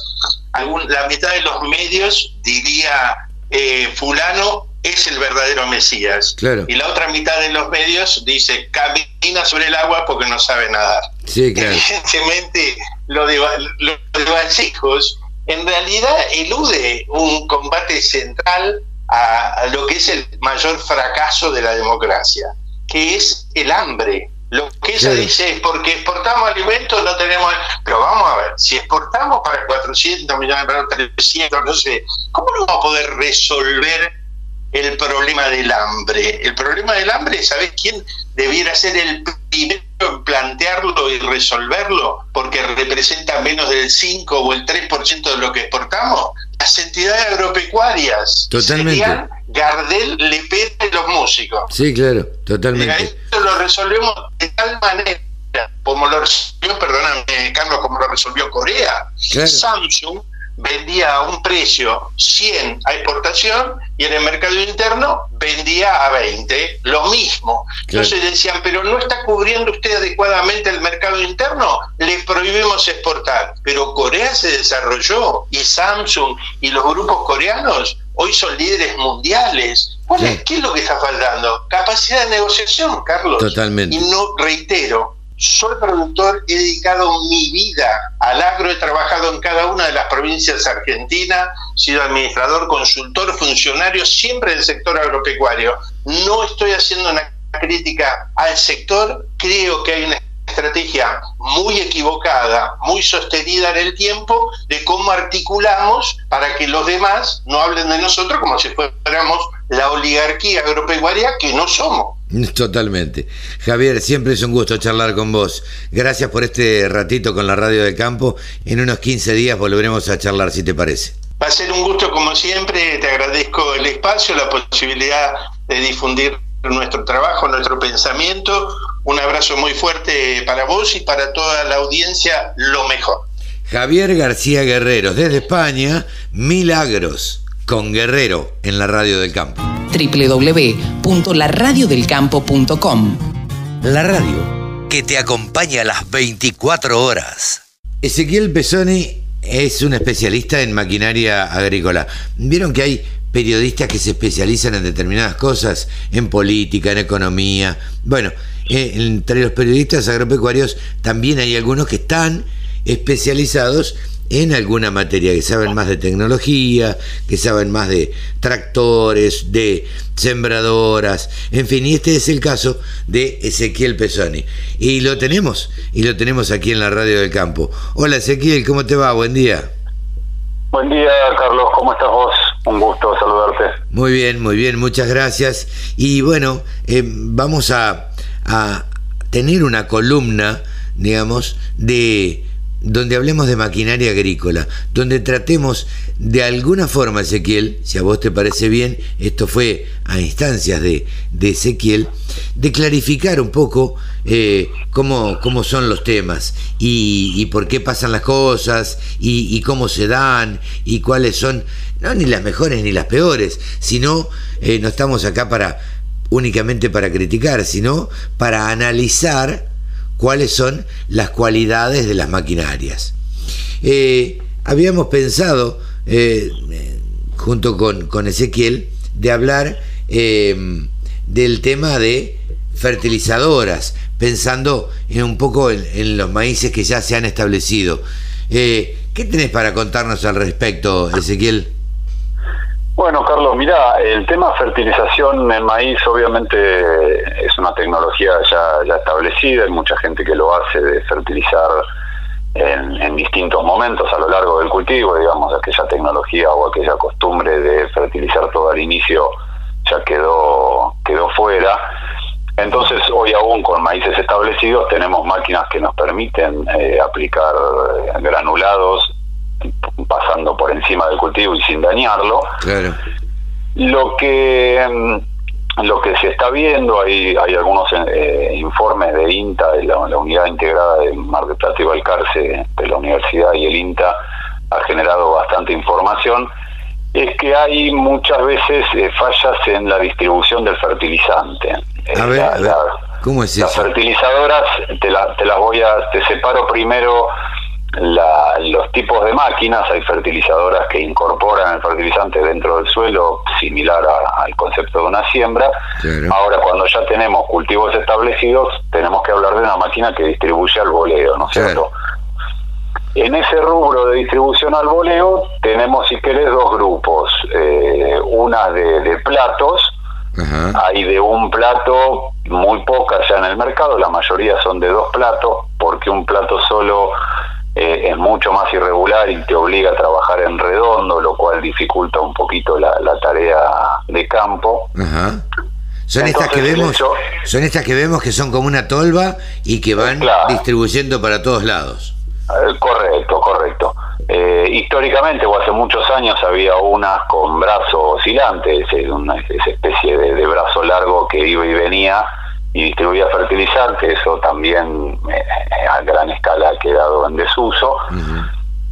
Speaker 7: la mitad de los medios diría eh, fulano es el verdadero Mesías. Y la otra mitad de los medios dice camina sobre el agua porque no sabe nadar. Evidentemente lo de, lo de hijos en realidad elude un combate central a lo que es el mayor fracaso de la democracia, que es el hambre. Lo que ella dice es porque exportamos alimentos no tenemos... Pero vamos a ver, si exportamos para 400 millones, para 300, no sé, ¿cómo no vamos a poder resolver el problema del hambre? El problema del hambre, ¿sabes quién debiera ser el primero en plantearlo y resolverlo? Porque representa menos del 5 o el 3% de lo que exportamos. Las entidades agropecuarias.
Speaker 2: Totalmente.
Speaker 7: Gardel, Lepete y los músicos.
Speaker 2: Sí, claro, totalmente.
Speaker 7: Esto lo resolvemos de tal manera como lo resolvió, perdóname, Carlos, como lo resolvió Corea. Samsung vendía a un precio 100 a exportación y en el mercado interno vendía a 20, lo mismo. Entonces decían, pero no está cubriendo usted adecuadamente el mercado interno, le prohibimos exportar. Pero Corea se desarrolló y Samsung y los grupos coreanos hoy son líderes mundiales. ¿Qué es lo que está faltando? Capacidad de negociación, Carlos.
Speaker 2: Totalmente.
Speaker 7: Y no, reitero, soy productor, he dedicado mi vida al agro, he trabajado en cada una de las provincias argentinas, he sido administrador, consultor, funcionario, siempre del sector agropecuario. No estoy haciendo una crítica al sector, creo que hay una estrategia muy equivocada, muy sostenida en el tiempo, de cómo articulamos para que los demás no hablen de nosotros como si fuéramos la oligarquía agropecuaria que no somos.
Speaker 2: Totalmente. Javier, siempre es un gusto charlar con vos. Gracias por este ratito con la radio del campo. En unos 15 días volveremos a charlar, si te parece.
Speaker 7: Va a ser un gusto como siempre. Te agradezco el espacio, la posibilidad de difundir nuestro trabajo, nuestro pensamiento. Un abrazo muy fuerte para vos y para toda la audiencia, lo mejor.
Speaker 2: Javier García Guerrero, desde España, Milagros con Guerrero en la Radio del Campo.
Speaker 4: www.laradiodelcampo.com
Speaker 2: La radio que te acompaña a las 24 horas. Ezequiel Pesoni es un especialista en maquinaria agrícola. Vieron que hay periodistas que se especializan en determinadas cosas, en política, en economía. Bueno, eh, entre los periodistas agropecuarios también hay algunos que están especializados en alguna materia, que saben más de tecnología, que saben más de tractores, de sembradoras, en fin, y este es el caso de Ezequiel Pesoni. Y lo tenemos, y lo tenemos aquí en la Radio del Campo. Hola Ezequiel, ¿cómo te va? Buen día.
Speaker 8: Buen día, Carlos, ¿cómo estás vos? Un gusto saludarte.
Speaker 2: Muy bien, muy bien, muchas gracias. Y bueno, eh, vamos a, a tener una columna digamos, de donde hablemos de maquinaria agrícola, donde tratemos de alguna forma, Ezequiel, si a vos te parece bien, esto fue a instancias de, de Ezequiel, de clarificar un poco eh, cómo, cómo, son los temas y, por qué pasan las cosas y, cómo se dan y cuáles son, no ni las mejores ni las peores, sino eh, no estamos acá para únicamente para criticar, sino para analizar cuáles son las cualidades de las maquinarias. Eh, habíamos pensado, eh, junto con, con, Ezequiel, de hablar eh, del tema de fertilizadoras, pensando en un poco en, los maíces que ya se han establecido. ¿Qué tenés para contarnos al respecto, Ezequiel?
Speaker 8: Bueno, Carlos, mira, el tema fertilización en maíz obviamente es una tecnología ya, ya establecida, hay mucha gente que lo hace de fertilizar en, distintos momentos a lo largo del cultivo, digamos, aquella tecnología o aquella costumbre de fertilizar todo al inicio ya quedó, quedó fuera. Entonces, hoy aún con maíces establecidos tenemos máquinas que nos permiten eh, aplicar granulados pasando por encima del cultivo y sin dañarlo.
Speaker 2: Claro.
Speaker 8: Lo que mm, lo que se está viendo, hay, hay algunos eh, informes de INTA, de la, Unidad Integrada de Mar del Plata y Balcarce, de la Universidad y el INTA, ha generado bastante información, es que hay muchas veces eh, fallas en la distribución del fertilizante.
Speaker 2: A ver, ¿cómo es
Speaker 8: Las fertilizadoras, te, te las voy a, te separo primero la, los tipos de máquinas, hay fertilizadoras que incorporan el fertilizante dentro del suelo, similar al concepto de una siembra. Ahora, cuando ya tenemos cultivos establecidos, tenemos que hablar de una máquina que distribuye al voleo, ¿no es cierto? En ese rubro de distribución al voleo tenemos, si querés, dos grupos. Eh, una de, de platos, hay de un plato muy pocas ya en el mercado, la mayoría son de dos platos, porque un plato solo eh, es mucho más irregular y te obliga a trabajar en redondo, lo cual dificulta un poquito la, tarea de campo.
Speaker 2: Son estas que vemos, son estas que vemos que son como una tolva y que van distribuyendo para todos lados.
Speaker 8: Eh, correcto, correcto. Eh, históricamente o hace muchos años había unas con brazo oscilante, una especie de brazo largo que iba y venía y distribuía fertilizante, eso también eh, a gran escala ha quedado en desuso.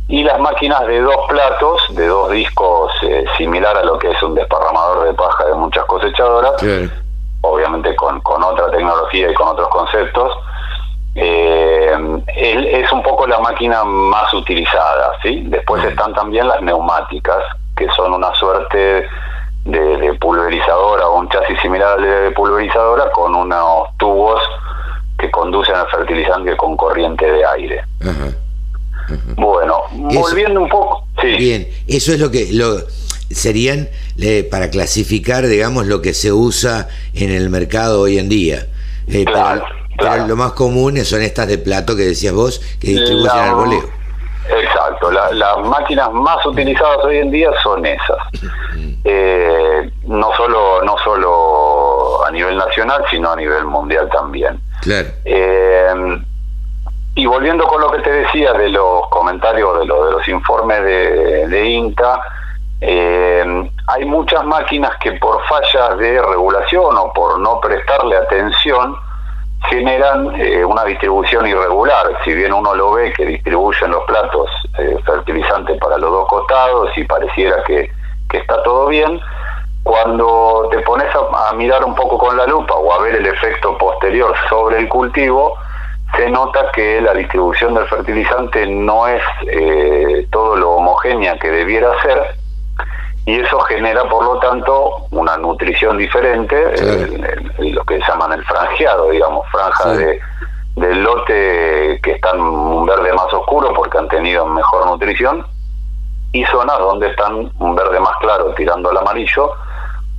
Speaker 8: Y las máquinas de dos platos, de dos discos, eh, similar a lo que es un desparramador de paja de muchas cosechadoras, obviamente con, con, otra tecnología y con otros conceptos, eh, es un poco la máquina más utilizada. ¿sí? Después están también las neumáticas, que son una suerte de, pulverizadora o un chasis similar al de pulverizadora con unos tubos que conducen al fertilizante con corriente de aire. Bueno, volviendo un poco.
Speaker 2: Bien, eso es lo que lo serían para clasificar, digamos, lo que se usa en el mercado hoy en día. Eh, pero, lo más común son estas de plato que decías vos, que distribuyen al voleo.
Speaker 8: Exacto, las máquinas más utilizadas hoy en día son esas. Eh, no solo no solo a nivel nacional, sino a nivel mundial también. Eh, y volviendo con lo que te decía de los comentarios, de, lo, de los informes de, de INTA, eh, hay muchas máquinas que por fallas de regulación o por no prestarle atención, generan eh, una distribución irregular. Si bien uno lo ve que distribuyen los platos eh, fertilizantes para los dos costados y pareciera que, está todo bien, cuando te pones a, mirar un poco con la lupa o a ver el efecto posterior sobre el cultivo, se nota que la distribución del fertilizante no es eh, todo lo homogénea que debiera ser y eso genera por lo tanto una nutrición diferente, lo que llaman el franjeado, digamos, franja de, del lote que están un verde más oscuro porque han tenido mejor nutrición y zonas donde están un verde más claro tirando al amarillo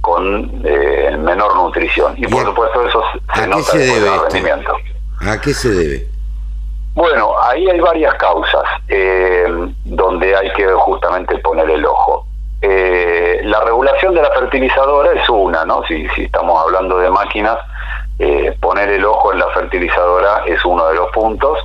Speaker 8: con eh, menor nutrición y, por supuesto eso se nota en el rendimiento.
Speaker 2: ¿A qué se debe?
Speaker 8: Bueno, ahí hay varias causas eh, donde hay que justamente poner el ojo. Eh, la regulación de la fertilizadora es una, ¿no? Si, si estamos hablando de máquinas, eh, poner el ojo en la fertilizadora es uno de los puntos.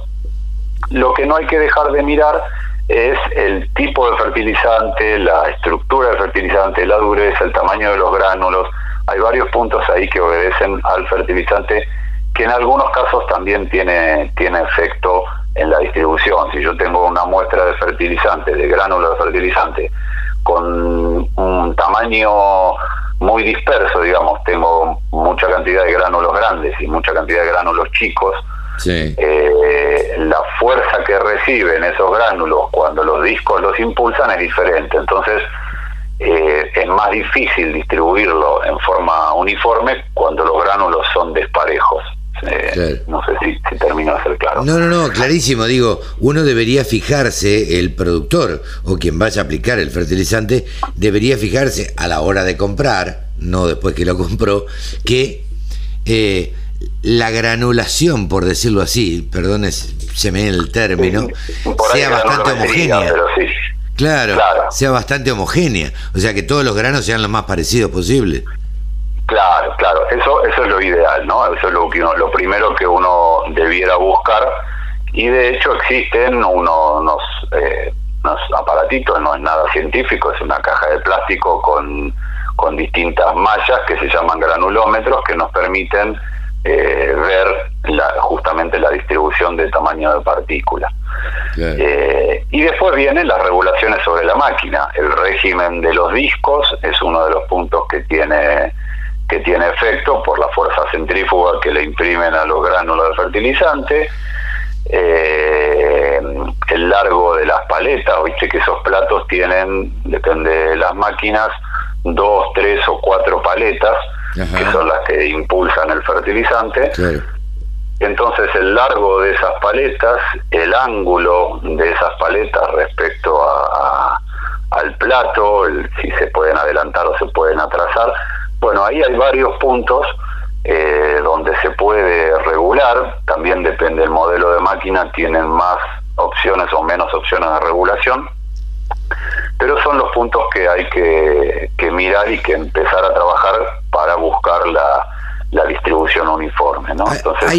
Speaker 8: lo que no hay que dejar de mirar es el tipo de fertilizante, la estructura del fertilizante, la dureza, el tamaño de los gránulos. Hay varios puntos ahí que obedecen al fertilizante que en algunos casos también tiene, tiene efecto en la distribución. Si yo tengo una muestra de fertilizante, de gránulo de fertilizante, con un tamaño muy disperso, digamos, tengo mucha cantidad de gránulos grandes y mucha cantidad de gránulos chicos, eh, la fuerza que reciben esos gránulos cuando los discos los impulsan es diferente. Entonces, eh, es más difícil distribuirlo en forma uniforme cuando los gránulos son desparejos. Eh, no sé si, si termino de ser claro.
Speaker 2: No, no, no, clarísimo. Digo, uno debería fijarse, el productor o quien vaya a aplicar el fertilizante, debería fijarse a la hora de comprar, no después que lo compró, que eh, la granulación, por decirlo así, perdón, se me el término, sea bastante homogénea. claro, sea bastante homogénea. O sea, que todos los granos sean lo más parecidos posible.
Speaker 8: Claro, claro, eso, eso es lo ideal, ¿no? Eso es lo, que lo primero que uno debiera buscar y de hecho existen unos, eh, unos aparatitos, no es nada científico, es una caja de plástico con, con distintas mallas que se llaman granulómetros que nos permiten eh, ver la, justamente la distribución de tamaño de partícula. Eh, y después vienen las regulaciones sobre la máquina. El régimen de los discos es uno de los puntos que tiene que tiene efecto por la fuerza centrífuga que le imprimen a los gránulos de fertilizante, eh, el largo de las paletas, viste que esos platos tienen, depende de las máquinas, dos, tres o cuatro paletas, que son las que impulsan el fertilizante. Entonces el largo de esas paletas, el ángulo de esas paletas respecto a, al plato, si se pueden adelantar o se pueden atrasar, bueno, ahí hay varios puntos eh, donde se puede regular, también depende del modelo de máquina, tienen más opciones o menos opciones de regulación, pero son los puntos que hay que, mirar y que empezar a trabajar para buscar la, distribución uniforme. ¿no?
Speaker 2: Entonces,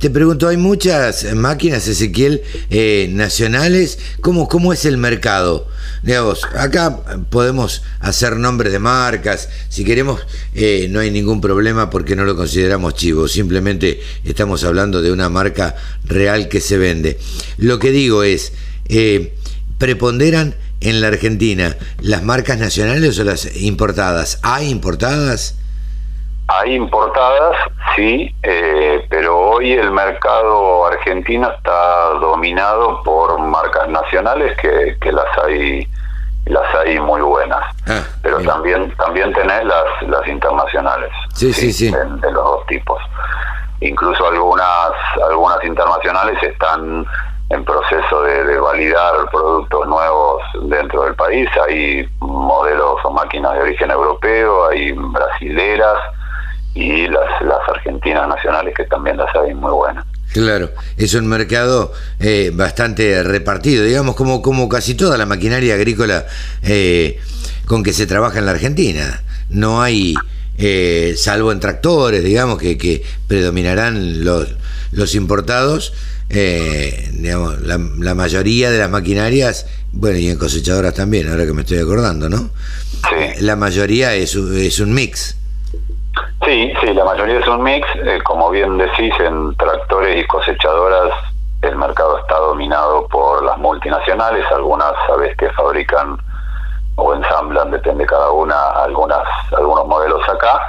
Speaker 2: te pregunto, ¿hay muchas máquinas, Ezequiel, eh, nacionales? ¿Cómo, ¿Cómo es el mercado? Digamos, acá podemos hacer nombres de marcas, si queremos eh, no hay ningún problema porque no lo consideramos chivo, simplemente estamos hablando de una marca real que se vende. Lo que digo es, eh, ¿preponderan en la Argentina las marcas nacionales o las importadas? ¿Hay importadas?
Speaker 8: Hay importadas, sí, hoy el mercado argentino está dominado por marcas nacionales que, que las hay las hay muy buenas, ah, pero también también tenés las las internacionales,
Speaker 2: sí, sí, sí,
Speaker 8: De, los dos tipos. Incluso algunas algunas internacionales están en proceso de, de, validar productos nuevos dentro del país. Hay modelos o máquinas de origen europeo, hay brasileras y las, las argentinas nacionales que también las hay muy buenas.
Speaker 2: Claro, es un mercado eh, bastante repartido, digamos como, como casi toda la maquinaria agrícola eh, con que se trabaja en la Argentina. No hay, eh, salvo en tractores, digamos, que, que predominarán los, los importados, digamos, la, la, mayoría de las maquinarias, bueno, y en cosechadoras también, ahora que me estoy acordando, ¿no? La mayoría es, es un mix.
Speaker 8: Sí, sí, la mayoría es un mix. Eh, como bien decís, en tractores y cosechadoras el mercado está dominado por las multinacionales, algunas sabes que fabrican o ensamblan, depende cada una, algunas algunos modelos acá,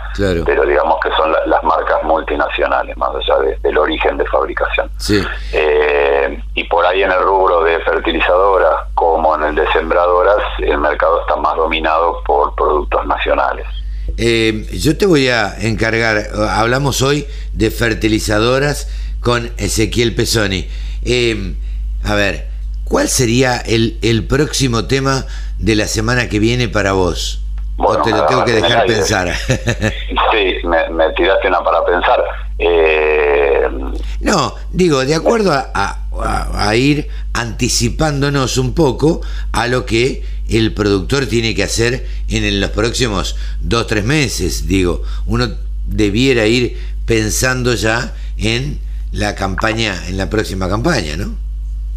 Speaker 8: pero digamos que son las marcas multinacionales, más allá del origen de fabricación.
Speaker 2: Sí.
Speaker 8: Eh, y por ahí en el rubro de fertilizadoras como en el de sembradoras, el mercado está más dominado por productos nacionales.
Speaker 2: Eh, yo te voy a encargar, hablamos hoy de fertilizadoras con Ezequiel Pesoni. Eh, a ver, ¿cuál sería el, el próximo tema de la semana que viene para vos? O te lo tengo que dejar pensar.
Speaker 8: sí, me, tiraste una para pensar. Eh,
Speaker 2: no, digo, de acuerdo a, a, ir anticipándonos un poco a lo que el productor tiene que hacer en los próximos dos, tres meses. Digo, uno debiera ir pensando ya en la campaña, en la próxima campaña, ¿no?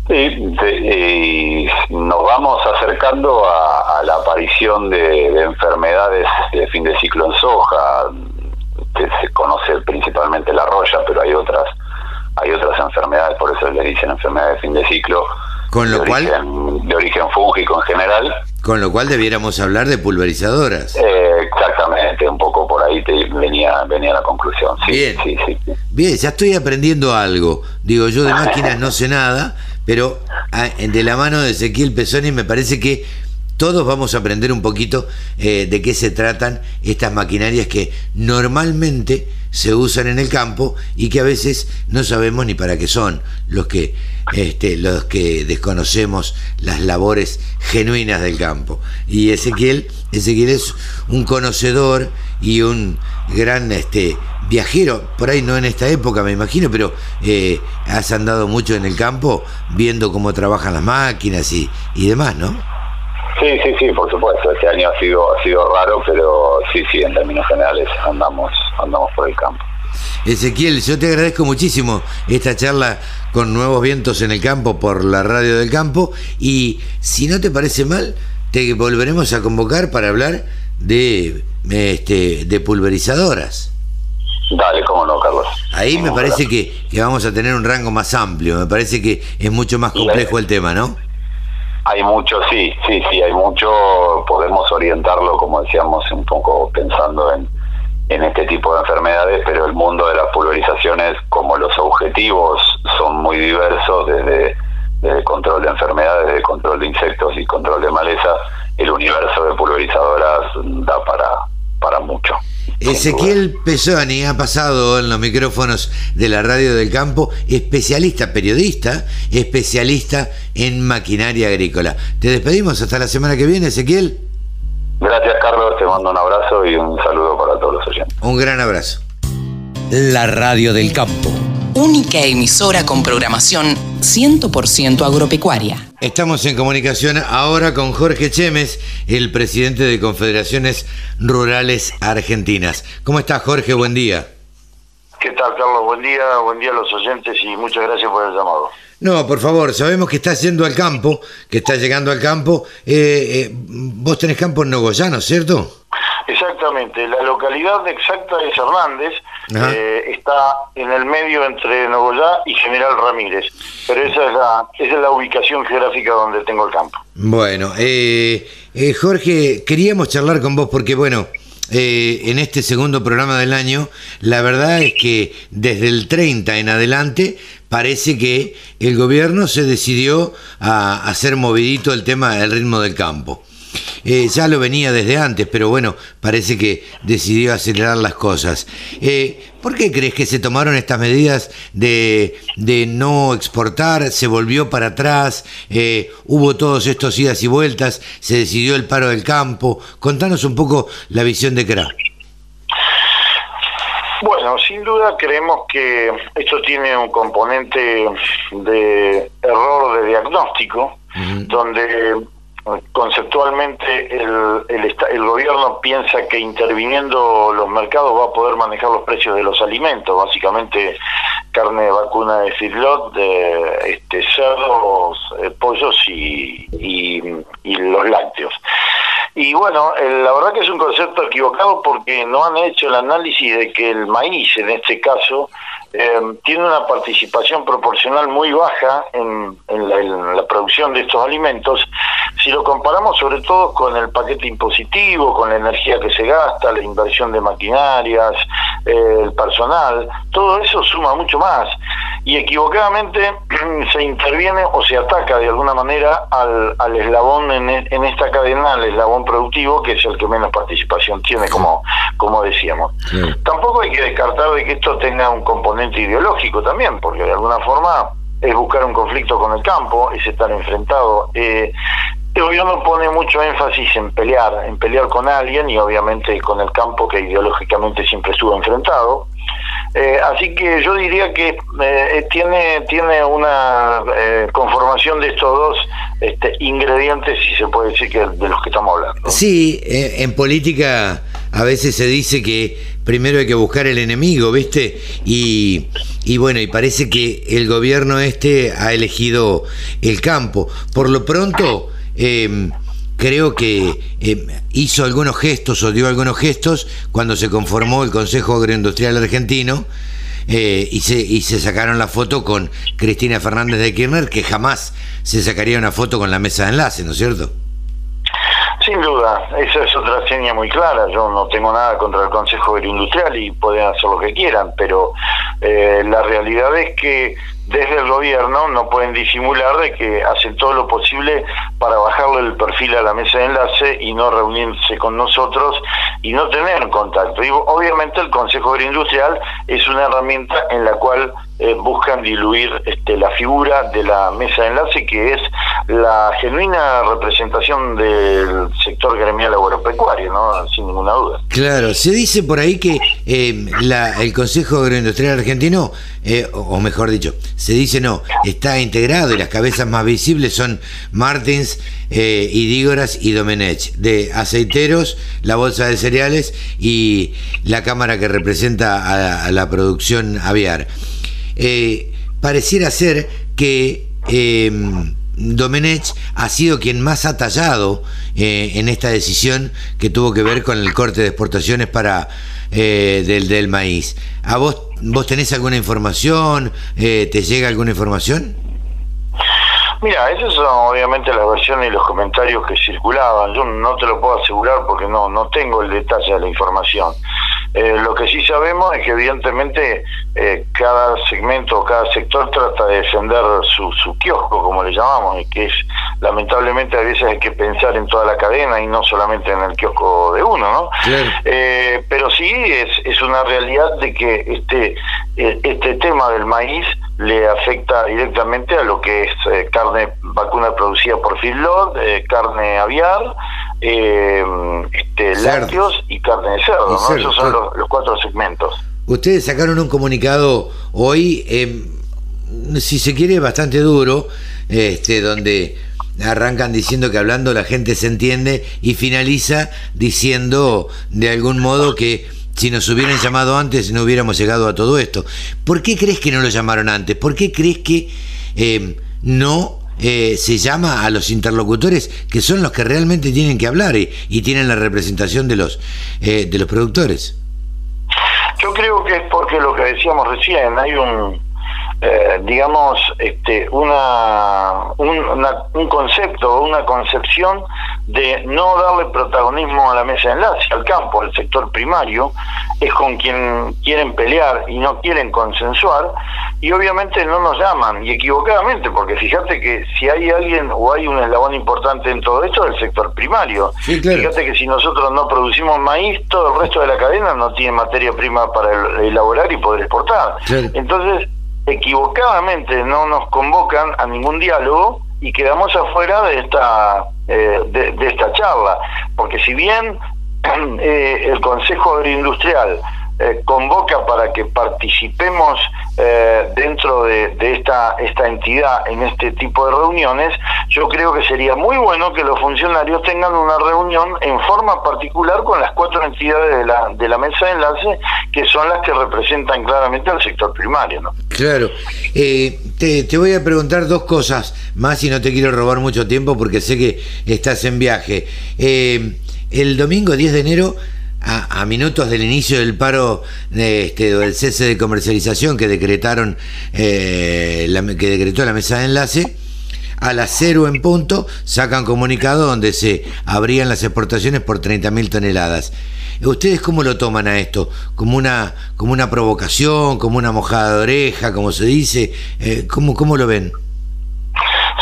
Speaker 9: Sí, y nos vamos acercando a, la aparición de, enfermedades de fin de ciclo en soja, que se conoce principalmente la roya, pero hay otras hay otras enfermedades, por eso le dicen enfermedades de fin de ciclo.
Speaker 2: Con lo
Speaker 9: de
Speaker 2: cual
Speaker 9: origen, de origen fúngico en general.
Speaker 2: Con lo cual debiéramos hablar de pulverizadoras.
Speaker 9: Eh, exactamente, un poco por ahí te venía venía la conclusión. Sí,
Speaker 2: Bien.
Speaker 9: sí, sí.
Speaker 2: Bien, ya estoy aprendiendo algo. Digo, yo de máquinas no sé nada, pero ah, de la mano de Ezequiel Pesoni me parece que todos vamos a aprender un poquito eh, de qué se tratan estas maquinarias que normalmente se usan en el campo y que a veces no sabemos ni para qué son los que este, los que desconocemos las labores genuinas del campo. Y Ezequiel Ezequiel es un conocedor y un gran este viajero por ahí no en esta época me imagino pero eh, has andado mucho en el campo viendo cómo trabajan las máquinas y, y demás no
Speaker 9: Sí, sí, sí, por supuesto. Este año ha sido ha sido raro, pero sí, sí, en términos generales andamos andamos por el campo.
Speaker 2: Ezequiel, yo te agradezco muchísimo esta charla con Nuevos Vientos en el Campo por la radio del campo y si no te parece mal, te volveremos a convocar para hablar de este de pulverizadoras.
Speaker 9: Dale, cómo no, Carlos.
Speaker 2: Ahí me parece que, que, vamos a tener un rango más amplio, me parece que es mucho más complejo el tema, ¿no?
Speaker 9: Hay mucho, sí, sí, sí, hay mucho, podemos orientarlo, como decíamos, un poco pensando en, en este tipo de enfermedades, pero el mundo de las pulverizaciones, como los objetivos son muy diversos, desde, desde control de enfermedades, desde control de insectos y control de maleza, el universo de pulverizadoras da para, para mucho.
Speaker 2: Ezequiel Pesoni ha pasado en los micrófonos de la radio del campo, especialista, periodista, especialista en maquinaria agrícola. Te despedimos hasta la semana que viene, Ezequiel.
Speaker 9: Gracias, Carlos. Te mando un abrazo y un saludo para todos los oyentes.
Speaker 2: Un gran abrazo.
Speaker 4: La radio del campo. Única emisora con programación 100% agropecuaria.
Speaker 2: Estamos en comunicación ahora con Jorge Chemes, el presidente de Confederaciones Rurales Argentinas. ¿Cómo estás, Jorge? Buen día.
Speaker 8: ¿Qué tal, Carlos? Buen día, buen día a los oyentes y muchas gracias por el llamado.
Speaker 2: No, por favor, sabemos que estás yendo al campo, que estás llegando al campo. Eh, eh, vos tenés campo en Nogoyano, ¿cierto?
Speaker 8: Exactamente, la localidad exacta es Hernández, eh, está en el medio entre Nogoyá y General Ramírez, pero esa es la, esa es la ubicación geográfica donde tengo el campo.
Speaker 2: Bueno, eh, eh, Jorge, queríamos charlar con vos porque, bueno, en este segundo programa del año, la verdad es que desde el 30 en adelante parece que el gobierno se decidió a hacer movidito el tema del ritmo del campo. Eh, ya lo venía desde antes, pero bueno, parece que decidió acelerar las cosas. Eh, ¿Por qué crees que se tomaron estas medidas de, de no exportar? ¿Se volvió para atrás? Eh, ¿Hubo todos estos idas y vueltas? ¿Se decidió el paro del campo? Contanos un poco la visión de CRA.
Speaker 8: Bueno, sin duda creemos que esto tiene un componente de error de diagnóstico, donde conceptualmente el, el, el, gobierno piensa que interviniendo los mercados va a poder manejar los precios de los alimentos, básicamente carne de vacuna de feedlot, de este, cerdos, eh, pollos y, y, los lácteos. Y bueno, la verdad que es un concepto equivocado porque no han hecho el análisis de que el maíz, en este caso, eh, tiene una participación proporcional muy baja en, la, producción de estos alimentos, si lo comparamos sobre todo con el paquete impositivo, con la energía que se gasta, la inversión de maquinarias, eh, el personal, todo eso suma mucho más. Y equivocadamente se interviene o se ataca de alguna manera al, al eslabón en, en, esta cadena, al eslabón productivo, que es el que menos participación tiene, como, como decíamos. Tampoco hay que descartar de que esto tenga un componente ideológico también, porque de alguna forma es buscar un conflicto con el campo, es estar enfrentado. Eh, el gobierno pone mucho énfasis en pelear, en pelear con alguien y obviamente con el campo que ideológicamente siempre estuvo enfrentado. Eh, así que yo diría que eh, tiene, tiene una eh, conformación de estos dos este, ingredientes, si se puede decir, que de los que estamos hablando.
Speaker 2: Sí, en política a veces se dice que primero hay que buscar el enemigo, ¿viste? Y, y bueno, y parece que el gobierno este ha elegido el campo. Por lo pronto, eh, creo que eh, hizo algunos gestos o dio algunos gestos cuando se conformó el Consejo Agroindustrial Argentino eh, y, se, y se sacaron la foto con Cristina Fernández de Kirchner, que jamás se sacaría una foto con la mesa de enlace, ¿no es cierto?
Speaker 8: Sin duda, esa es otra seña muy clara. Yo no tengo nada contra el Consejo Agroindustrial y pueden hacer lo que quieran, pero eh, la realidad es que desde el gobierno no pueden disimular de que hacen todo lo posible para bajarle el perfil a la mesa de enlace y no reunirse con nosotros y no tener contacto. Y obviamente el Consejo Agroindustrial es una herramienta en la cual eh, buscan diluir este, la figura de la mesa de enlace, que es la genuina representación del sector gremial agropecuario, ¿no? sin ninguna duda.
Speaker 2: Claro, se dice por ahí que eh, la, el Consejo Agroindustrial Argentino, eh, o mejor dicho, se dice no, está integrado y las cabezas más visibles son Martins, eh, Idígoras y Domenech, de aceiteros, la bolsa de cereales y la cámara que representa a la producción aviar eh, pareciera ser que eh, Domenech ha sido quien más ha tallado eh, en esta decisión que tuvo que ver con el corte de exportaciones para eh, del, del maíz. ¿A vos, vos tenés alguna información? Eh, ¿Te llega alguna información?
Speaker 8: Mira, esas son obviamente las versiones y los comentarios que circulaban. Yo no te lo puedo asegurar porque no, no tengo el detalle de la información. Eh, lo que sí sabemos es que evidentemente eh, cada segmento o cada sector trata de defender su, su kiosco, como le llamamos, y que es lamentablemente a veces hay que pensar en toda la cadena y no solamente en el kiosco de uno, ¿no? Eh, pero sí es, es una realidad de que este, este tema del maíz le afecta directamente a lo que es eh, carne vacuna producida por feedlot, eh, carne aviar, eh, este, lácteos y carne de cerdo, ¿no?
Speaker 2: cerdo,
Speaker 8: Esos son
Speaker 2: claro.
Speaker 8: los, los cuatro segmentos.
Speaker 2: Ustedes sacaron un comunicado hoy, eh, si se quiere, bastante duro, este, donde arrancan diciendo que hablando la gente se entiende y finaliza diciendo de algún modo que si nos hubieran llamado antes no hubiéramos llegado a todo esto. ¿Por qué crees que no lo llamaron antes? ¿Por qué crees que eh, no eh, se llama a los interlocutores que son los que realmente tienen que hablar y, tienen la representación de los, eh, de los productores?
Speaker 8: Yo creo que es porque lo que decíamos recién, hay un, eh, digamos, este, una, un, una- un concepto, una concepción de no darle protagonismo a la mesa de enlace, al campo, al sector primario, es con quien quieren pelear y no quieren consensuar, y obviamente no nos llaman, y equivocadamente, porque fíjate que si hay alguien o hay un eslabón importante en todo esto, es el sector primario.
Speaker 2: Sí, claro.
Speaker 8: Fíjate que si nosotros no producimos maíz, todo el resto de la cadena no tiene materia prima para el- elaborar y poder exportar. Entonces, equivocadamente no nos convocan a ningún diálogo y quedamos afuera de esta eh, de, esta charla, porque si bien eh, el Consejo Agroindustrial eh, convoca para que participemos eh, dentro de, esta esta entidad en este tipo de reuniones, yo creo que sería muy bueno que los funcionarios tengan una reunión en forma particular con las cuatro entidades de la, de la mesa de enlace, que son las que representan claramente al sector primario.
Speaker 2: Claro. Eh, te, te voy a preguntar dos cosas más y no te quiero robar mucho tiempo porque sé que estás en viaje. Eh, el domingo 10 de enero, a, a minutos del inicio del paro de, este, del cese de comercialización que decretaron eh, la, que decretó la mesa de enlace, a las cero en punto sacan comunicado donde se abrían las exportaciones por 30.000 toneladas. ¿Ustedes cómo lo toman a esto? ¿Como una, como una provocación, como una mojada de oreja, como se dice? Eh, ¿cómo, ¿Cómo lo ven?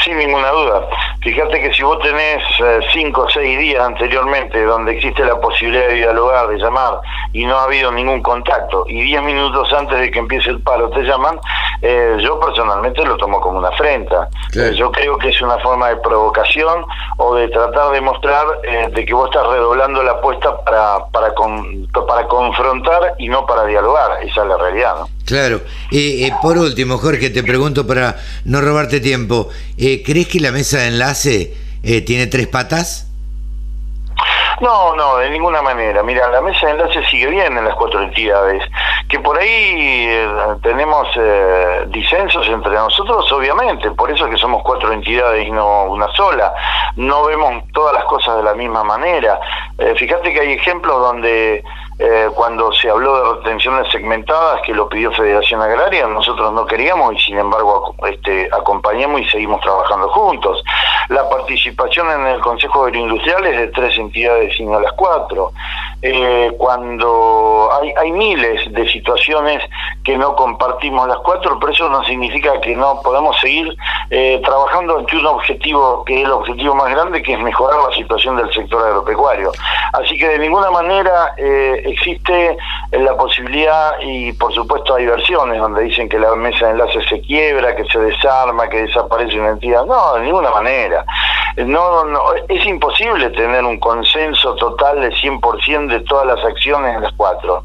Speaker 8: Sin ninguna duda. Fíjate que si vos tenés eh, cinco o seis días anteriormente donde existe la posibilidad de dialogar, de llamar, y no ha habido ningún contacto, y diez minutos antes de que empiece el paro te llaman, eh, yo personalmente lo tomo como una afrenta.
Speaker 2: Claro.
Speaker 8: Eh, yo creo que es una forma de provocación o de tratar de mostrar de que vos estás redoblando la apuesta para, para, con- para confrontar y no para dialogar. Esa es la realidad, ¿no?
Speaker 2: Claro. Por último, Jorge, te pregunto para no robarte tiempo. ¿Crees que la mesa de enlace eh, tiene tres patas?
Speaker 8: No, no, de ninguna manera. Mira, la mesa de enlace sigue bien en las cuatro entidades. Que por ahí eh, tenemos eh, disensos entre nosotros, obviamente. Por eso es que somos cuatro entidades y no una sola. No vemos todas las cosas de la misma manera. Eh, fíjate que hay ejemplos donde eh, cuando se habló de retenciones segmentadas que lo pidió Federación Agraria, nosotros no queríamos y sin embargo este, acompañamos y seguimos trabajando juntos. La participación en el Consejo Agroindustrial es de tres entidades y no las cuatro. Eh, cuando hay, miles de situaciones que no compartimos las cuatro, pero eso no significa que no podamos seguir eh, trabajando ante un objetivo que es el objetivo más grande, que es mejorar la situación del sector agropecuario. Así que de ninguna manera existe la posibilidad, y por supuesto hay versiones donde dicen que la mesa de enlace se quiebra, que se desarma, que desaparece una entidad. No, de ninguna manera. No, no, es imposible tener un consenso total de 100% de todas las acciones en las cuatro.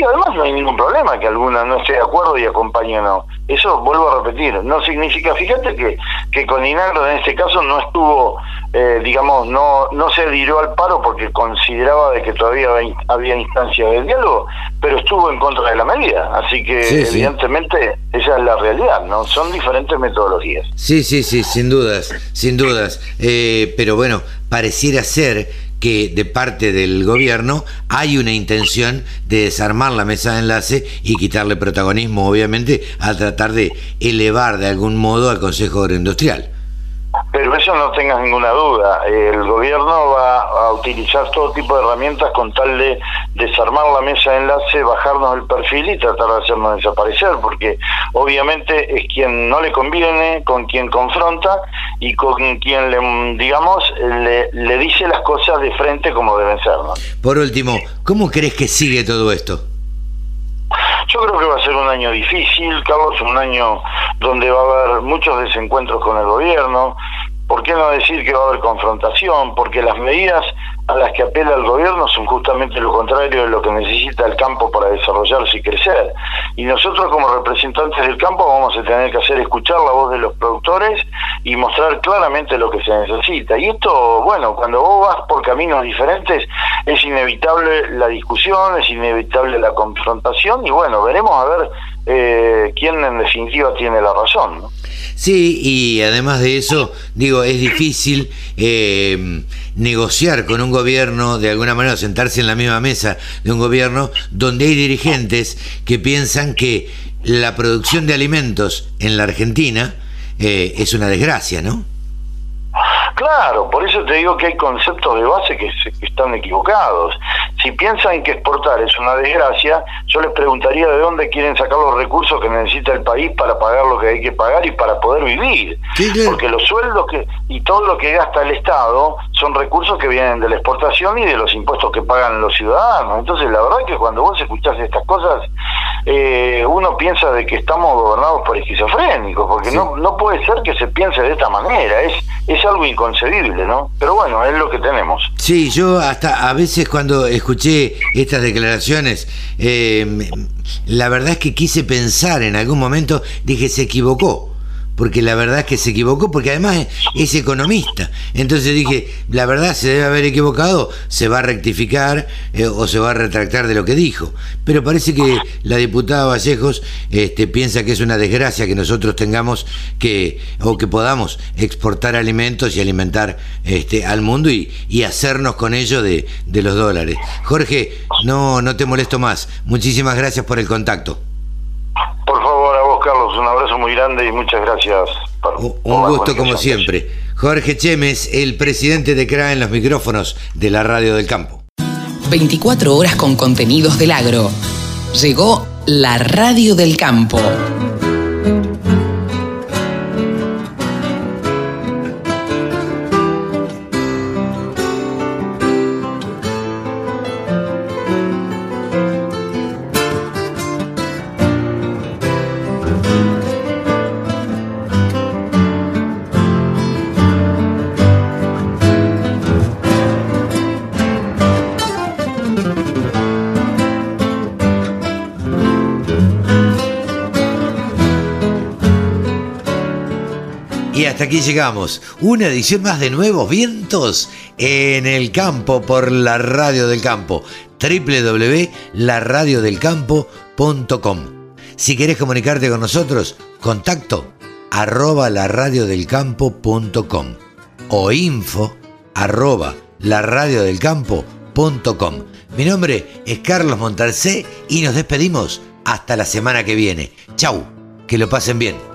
Speaker 8: Y además no hay ningún problema que alguna no esté de acuerdo y acompañe o no. Eso vuelvo a repetir, no significa, fíjate que, que con Inagro en este caso no estuvo, eh, digamos, no, no se adhirió al paro porque consideraba de que todavía había instancia de diálogo, pero estuvo en contra de la medida. Así que evidentemente esa es la realidad, ¿no? Son diferentes metodologías.
Speaker 2: Sí, sí, sí, sin dudas, sin dudas. Eh, pero bueno, pareciera ser que de parte del gobierno hay una intención de desarmar la mesa de enlace y quitarle protagonismo, obviamente, a tratar de elevar de algún modo al Consejo Agroindustrial.
Speaker 8: Pero eso no tengas ninguna duda. El gobierno va a utilizar todo tipo de herramientas con tal de desarmar la mesa de enlace, bajarnos el perfil y tratar de hacernos desaparecer, porque obviamente es quien no le conviene, con quien confronta y con quien, le, digamos, le, le dice las cosas de frente como deben ser.
Speaker 2: Por último, ¿cómo crees que sigue todo esto?
Speaker 8: Yo creo que va a ser un año difícil, Carlos, un año donde va a haber muchos desencuentros con el gobierno. ¿Por qué no decir que va a haber confrontación? Porque las medidas a las que apela el gobierno son justamente lo contrario de lo que necesita el campo para desarrollarse y crecer. Y nosotros como representantes del campo vamos a tener que hacer escuchar la voz de los productores y mostrar claramente lo que se necesita. Y esto, bueno, cuando vos vas por caminos diferentes es inevitable la discusión, es inevitable la confrontación y bueno, veremos a ver eh, quién en definitiva tiene la razón. ¿no?
Speaker 2: Sí, y además de eso, digo, es difícil eh, negociar con un gobierno, de alguna manera sentarse en la misma mesa de un gobierno donde hay dirigentes que piensan que la producción de alimentos en la Argentina eh, es una desgracia, ¿no?
Speaker 8: Claro, por eso te digo que hay conceptos de base que, están equivocados. Si piensan que exportar es una desgracia, yo les preguntaría de dónde quieren sacar los recursos que necesita el país para pagar lo que hay que pagar y para poder vivir. Porque los sueldos que y todo lo que gasta el Estado son recursos que vienen de la exportación y de los impuestos que pagan los ciudadanos. Entonces, la verdad que cuando vos escuchás estas cosas, eh, uno piensa de que estamos gobernados por esquizofrénicos, porque no, no puede ser que se piense de esta manera. Es, es algo inconcebible, ¿no? Pero bueno, es lo que tenemos.
Speaker 2: Sí, yo hasta a veces cuando escuché estas declaraciones, eh, la verdad es que quise pensar en algún momento, dije, se equivocó porque la verdad es que se equivocó, porque además es, economista. Entonces dije, la verdad se debe haber equivocado, se va a rectificar eh, o se va a retractar de lo que dijo. Pero parece que la diputada Vallejos este, piensa que es una desgracia que nosotros tengamos que, o que podamos exportar alimentos y alimentar este, al mundo y, y hacernos con ello de, de los dólares. Jorge, no, no te molesto más. Muchísimas gracias por el contacto.
Speaker 8: Un abrazo muy grande y muchas gracias.
Speaker 2: un gusto como siempre. Jorge Chemes, el presidente de CRA en los micrófonos de la Radio del Campo.
Speaker 4: 24 horas con contenidos del agro. Llegó la Radio del Campo.
Speaker 2: Aquí llegamos. Una edición más de Nuevos Vientos en el campo por la radio del campo. www.laradiodelcampo.com. Si querés comunicarte con nosotros, contacto arroba laradiodelcampo.com o info arroba laradiodelcampo.com. Mi nombre es Carlos Montalcé y nos despedimos hasta la semana que viene. Chau, que lo pasen bien.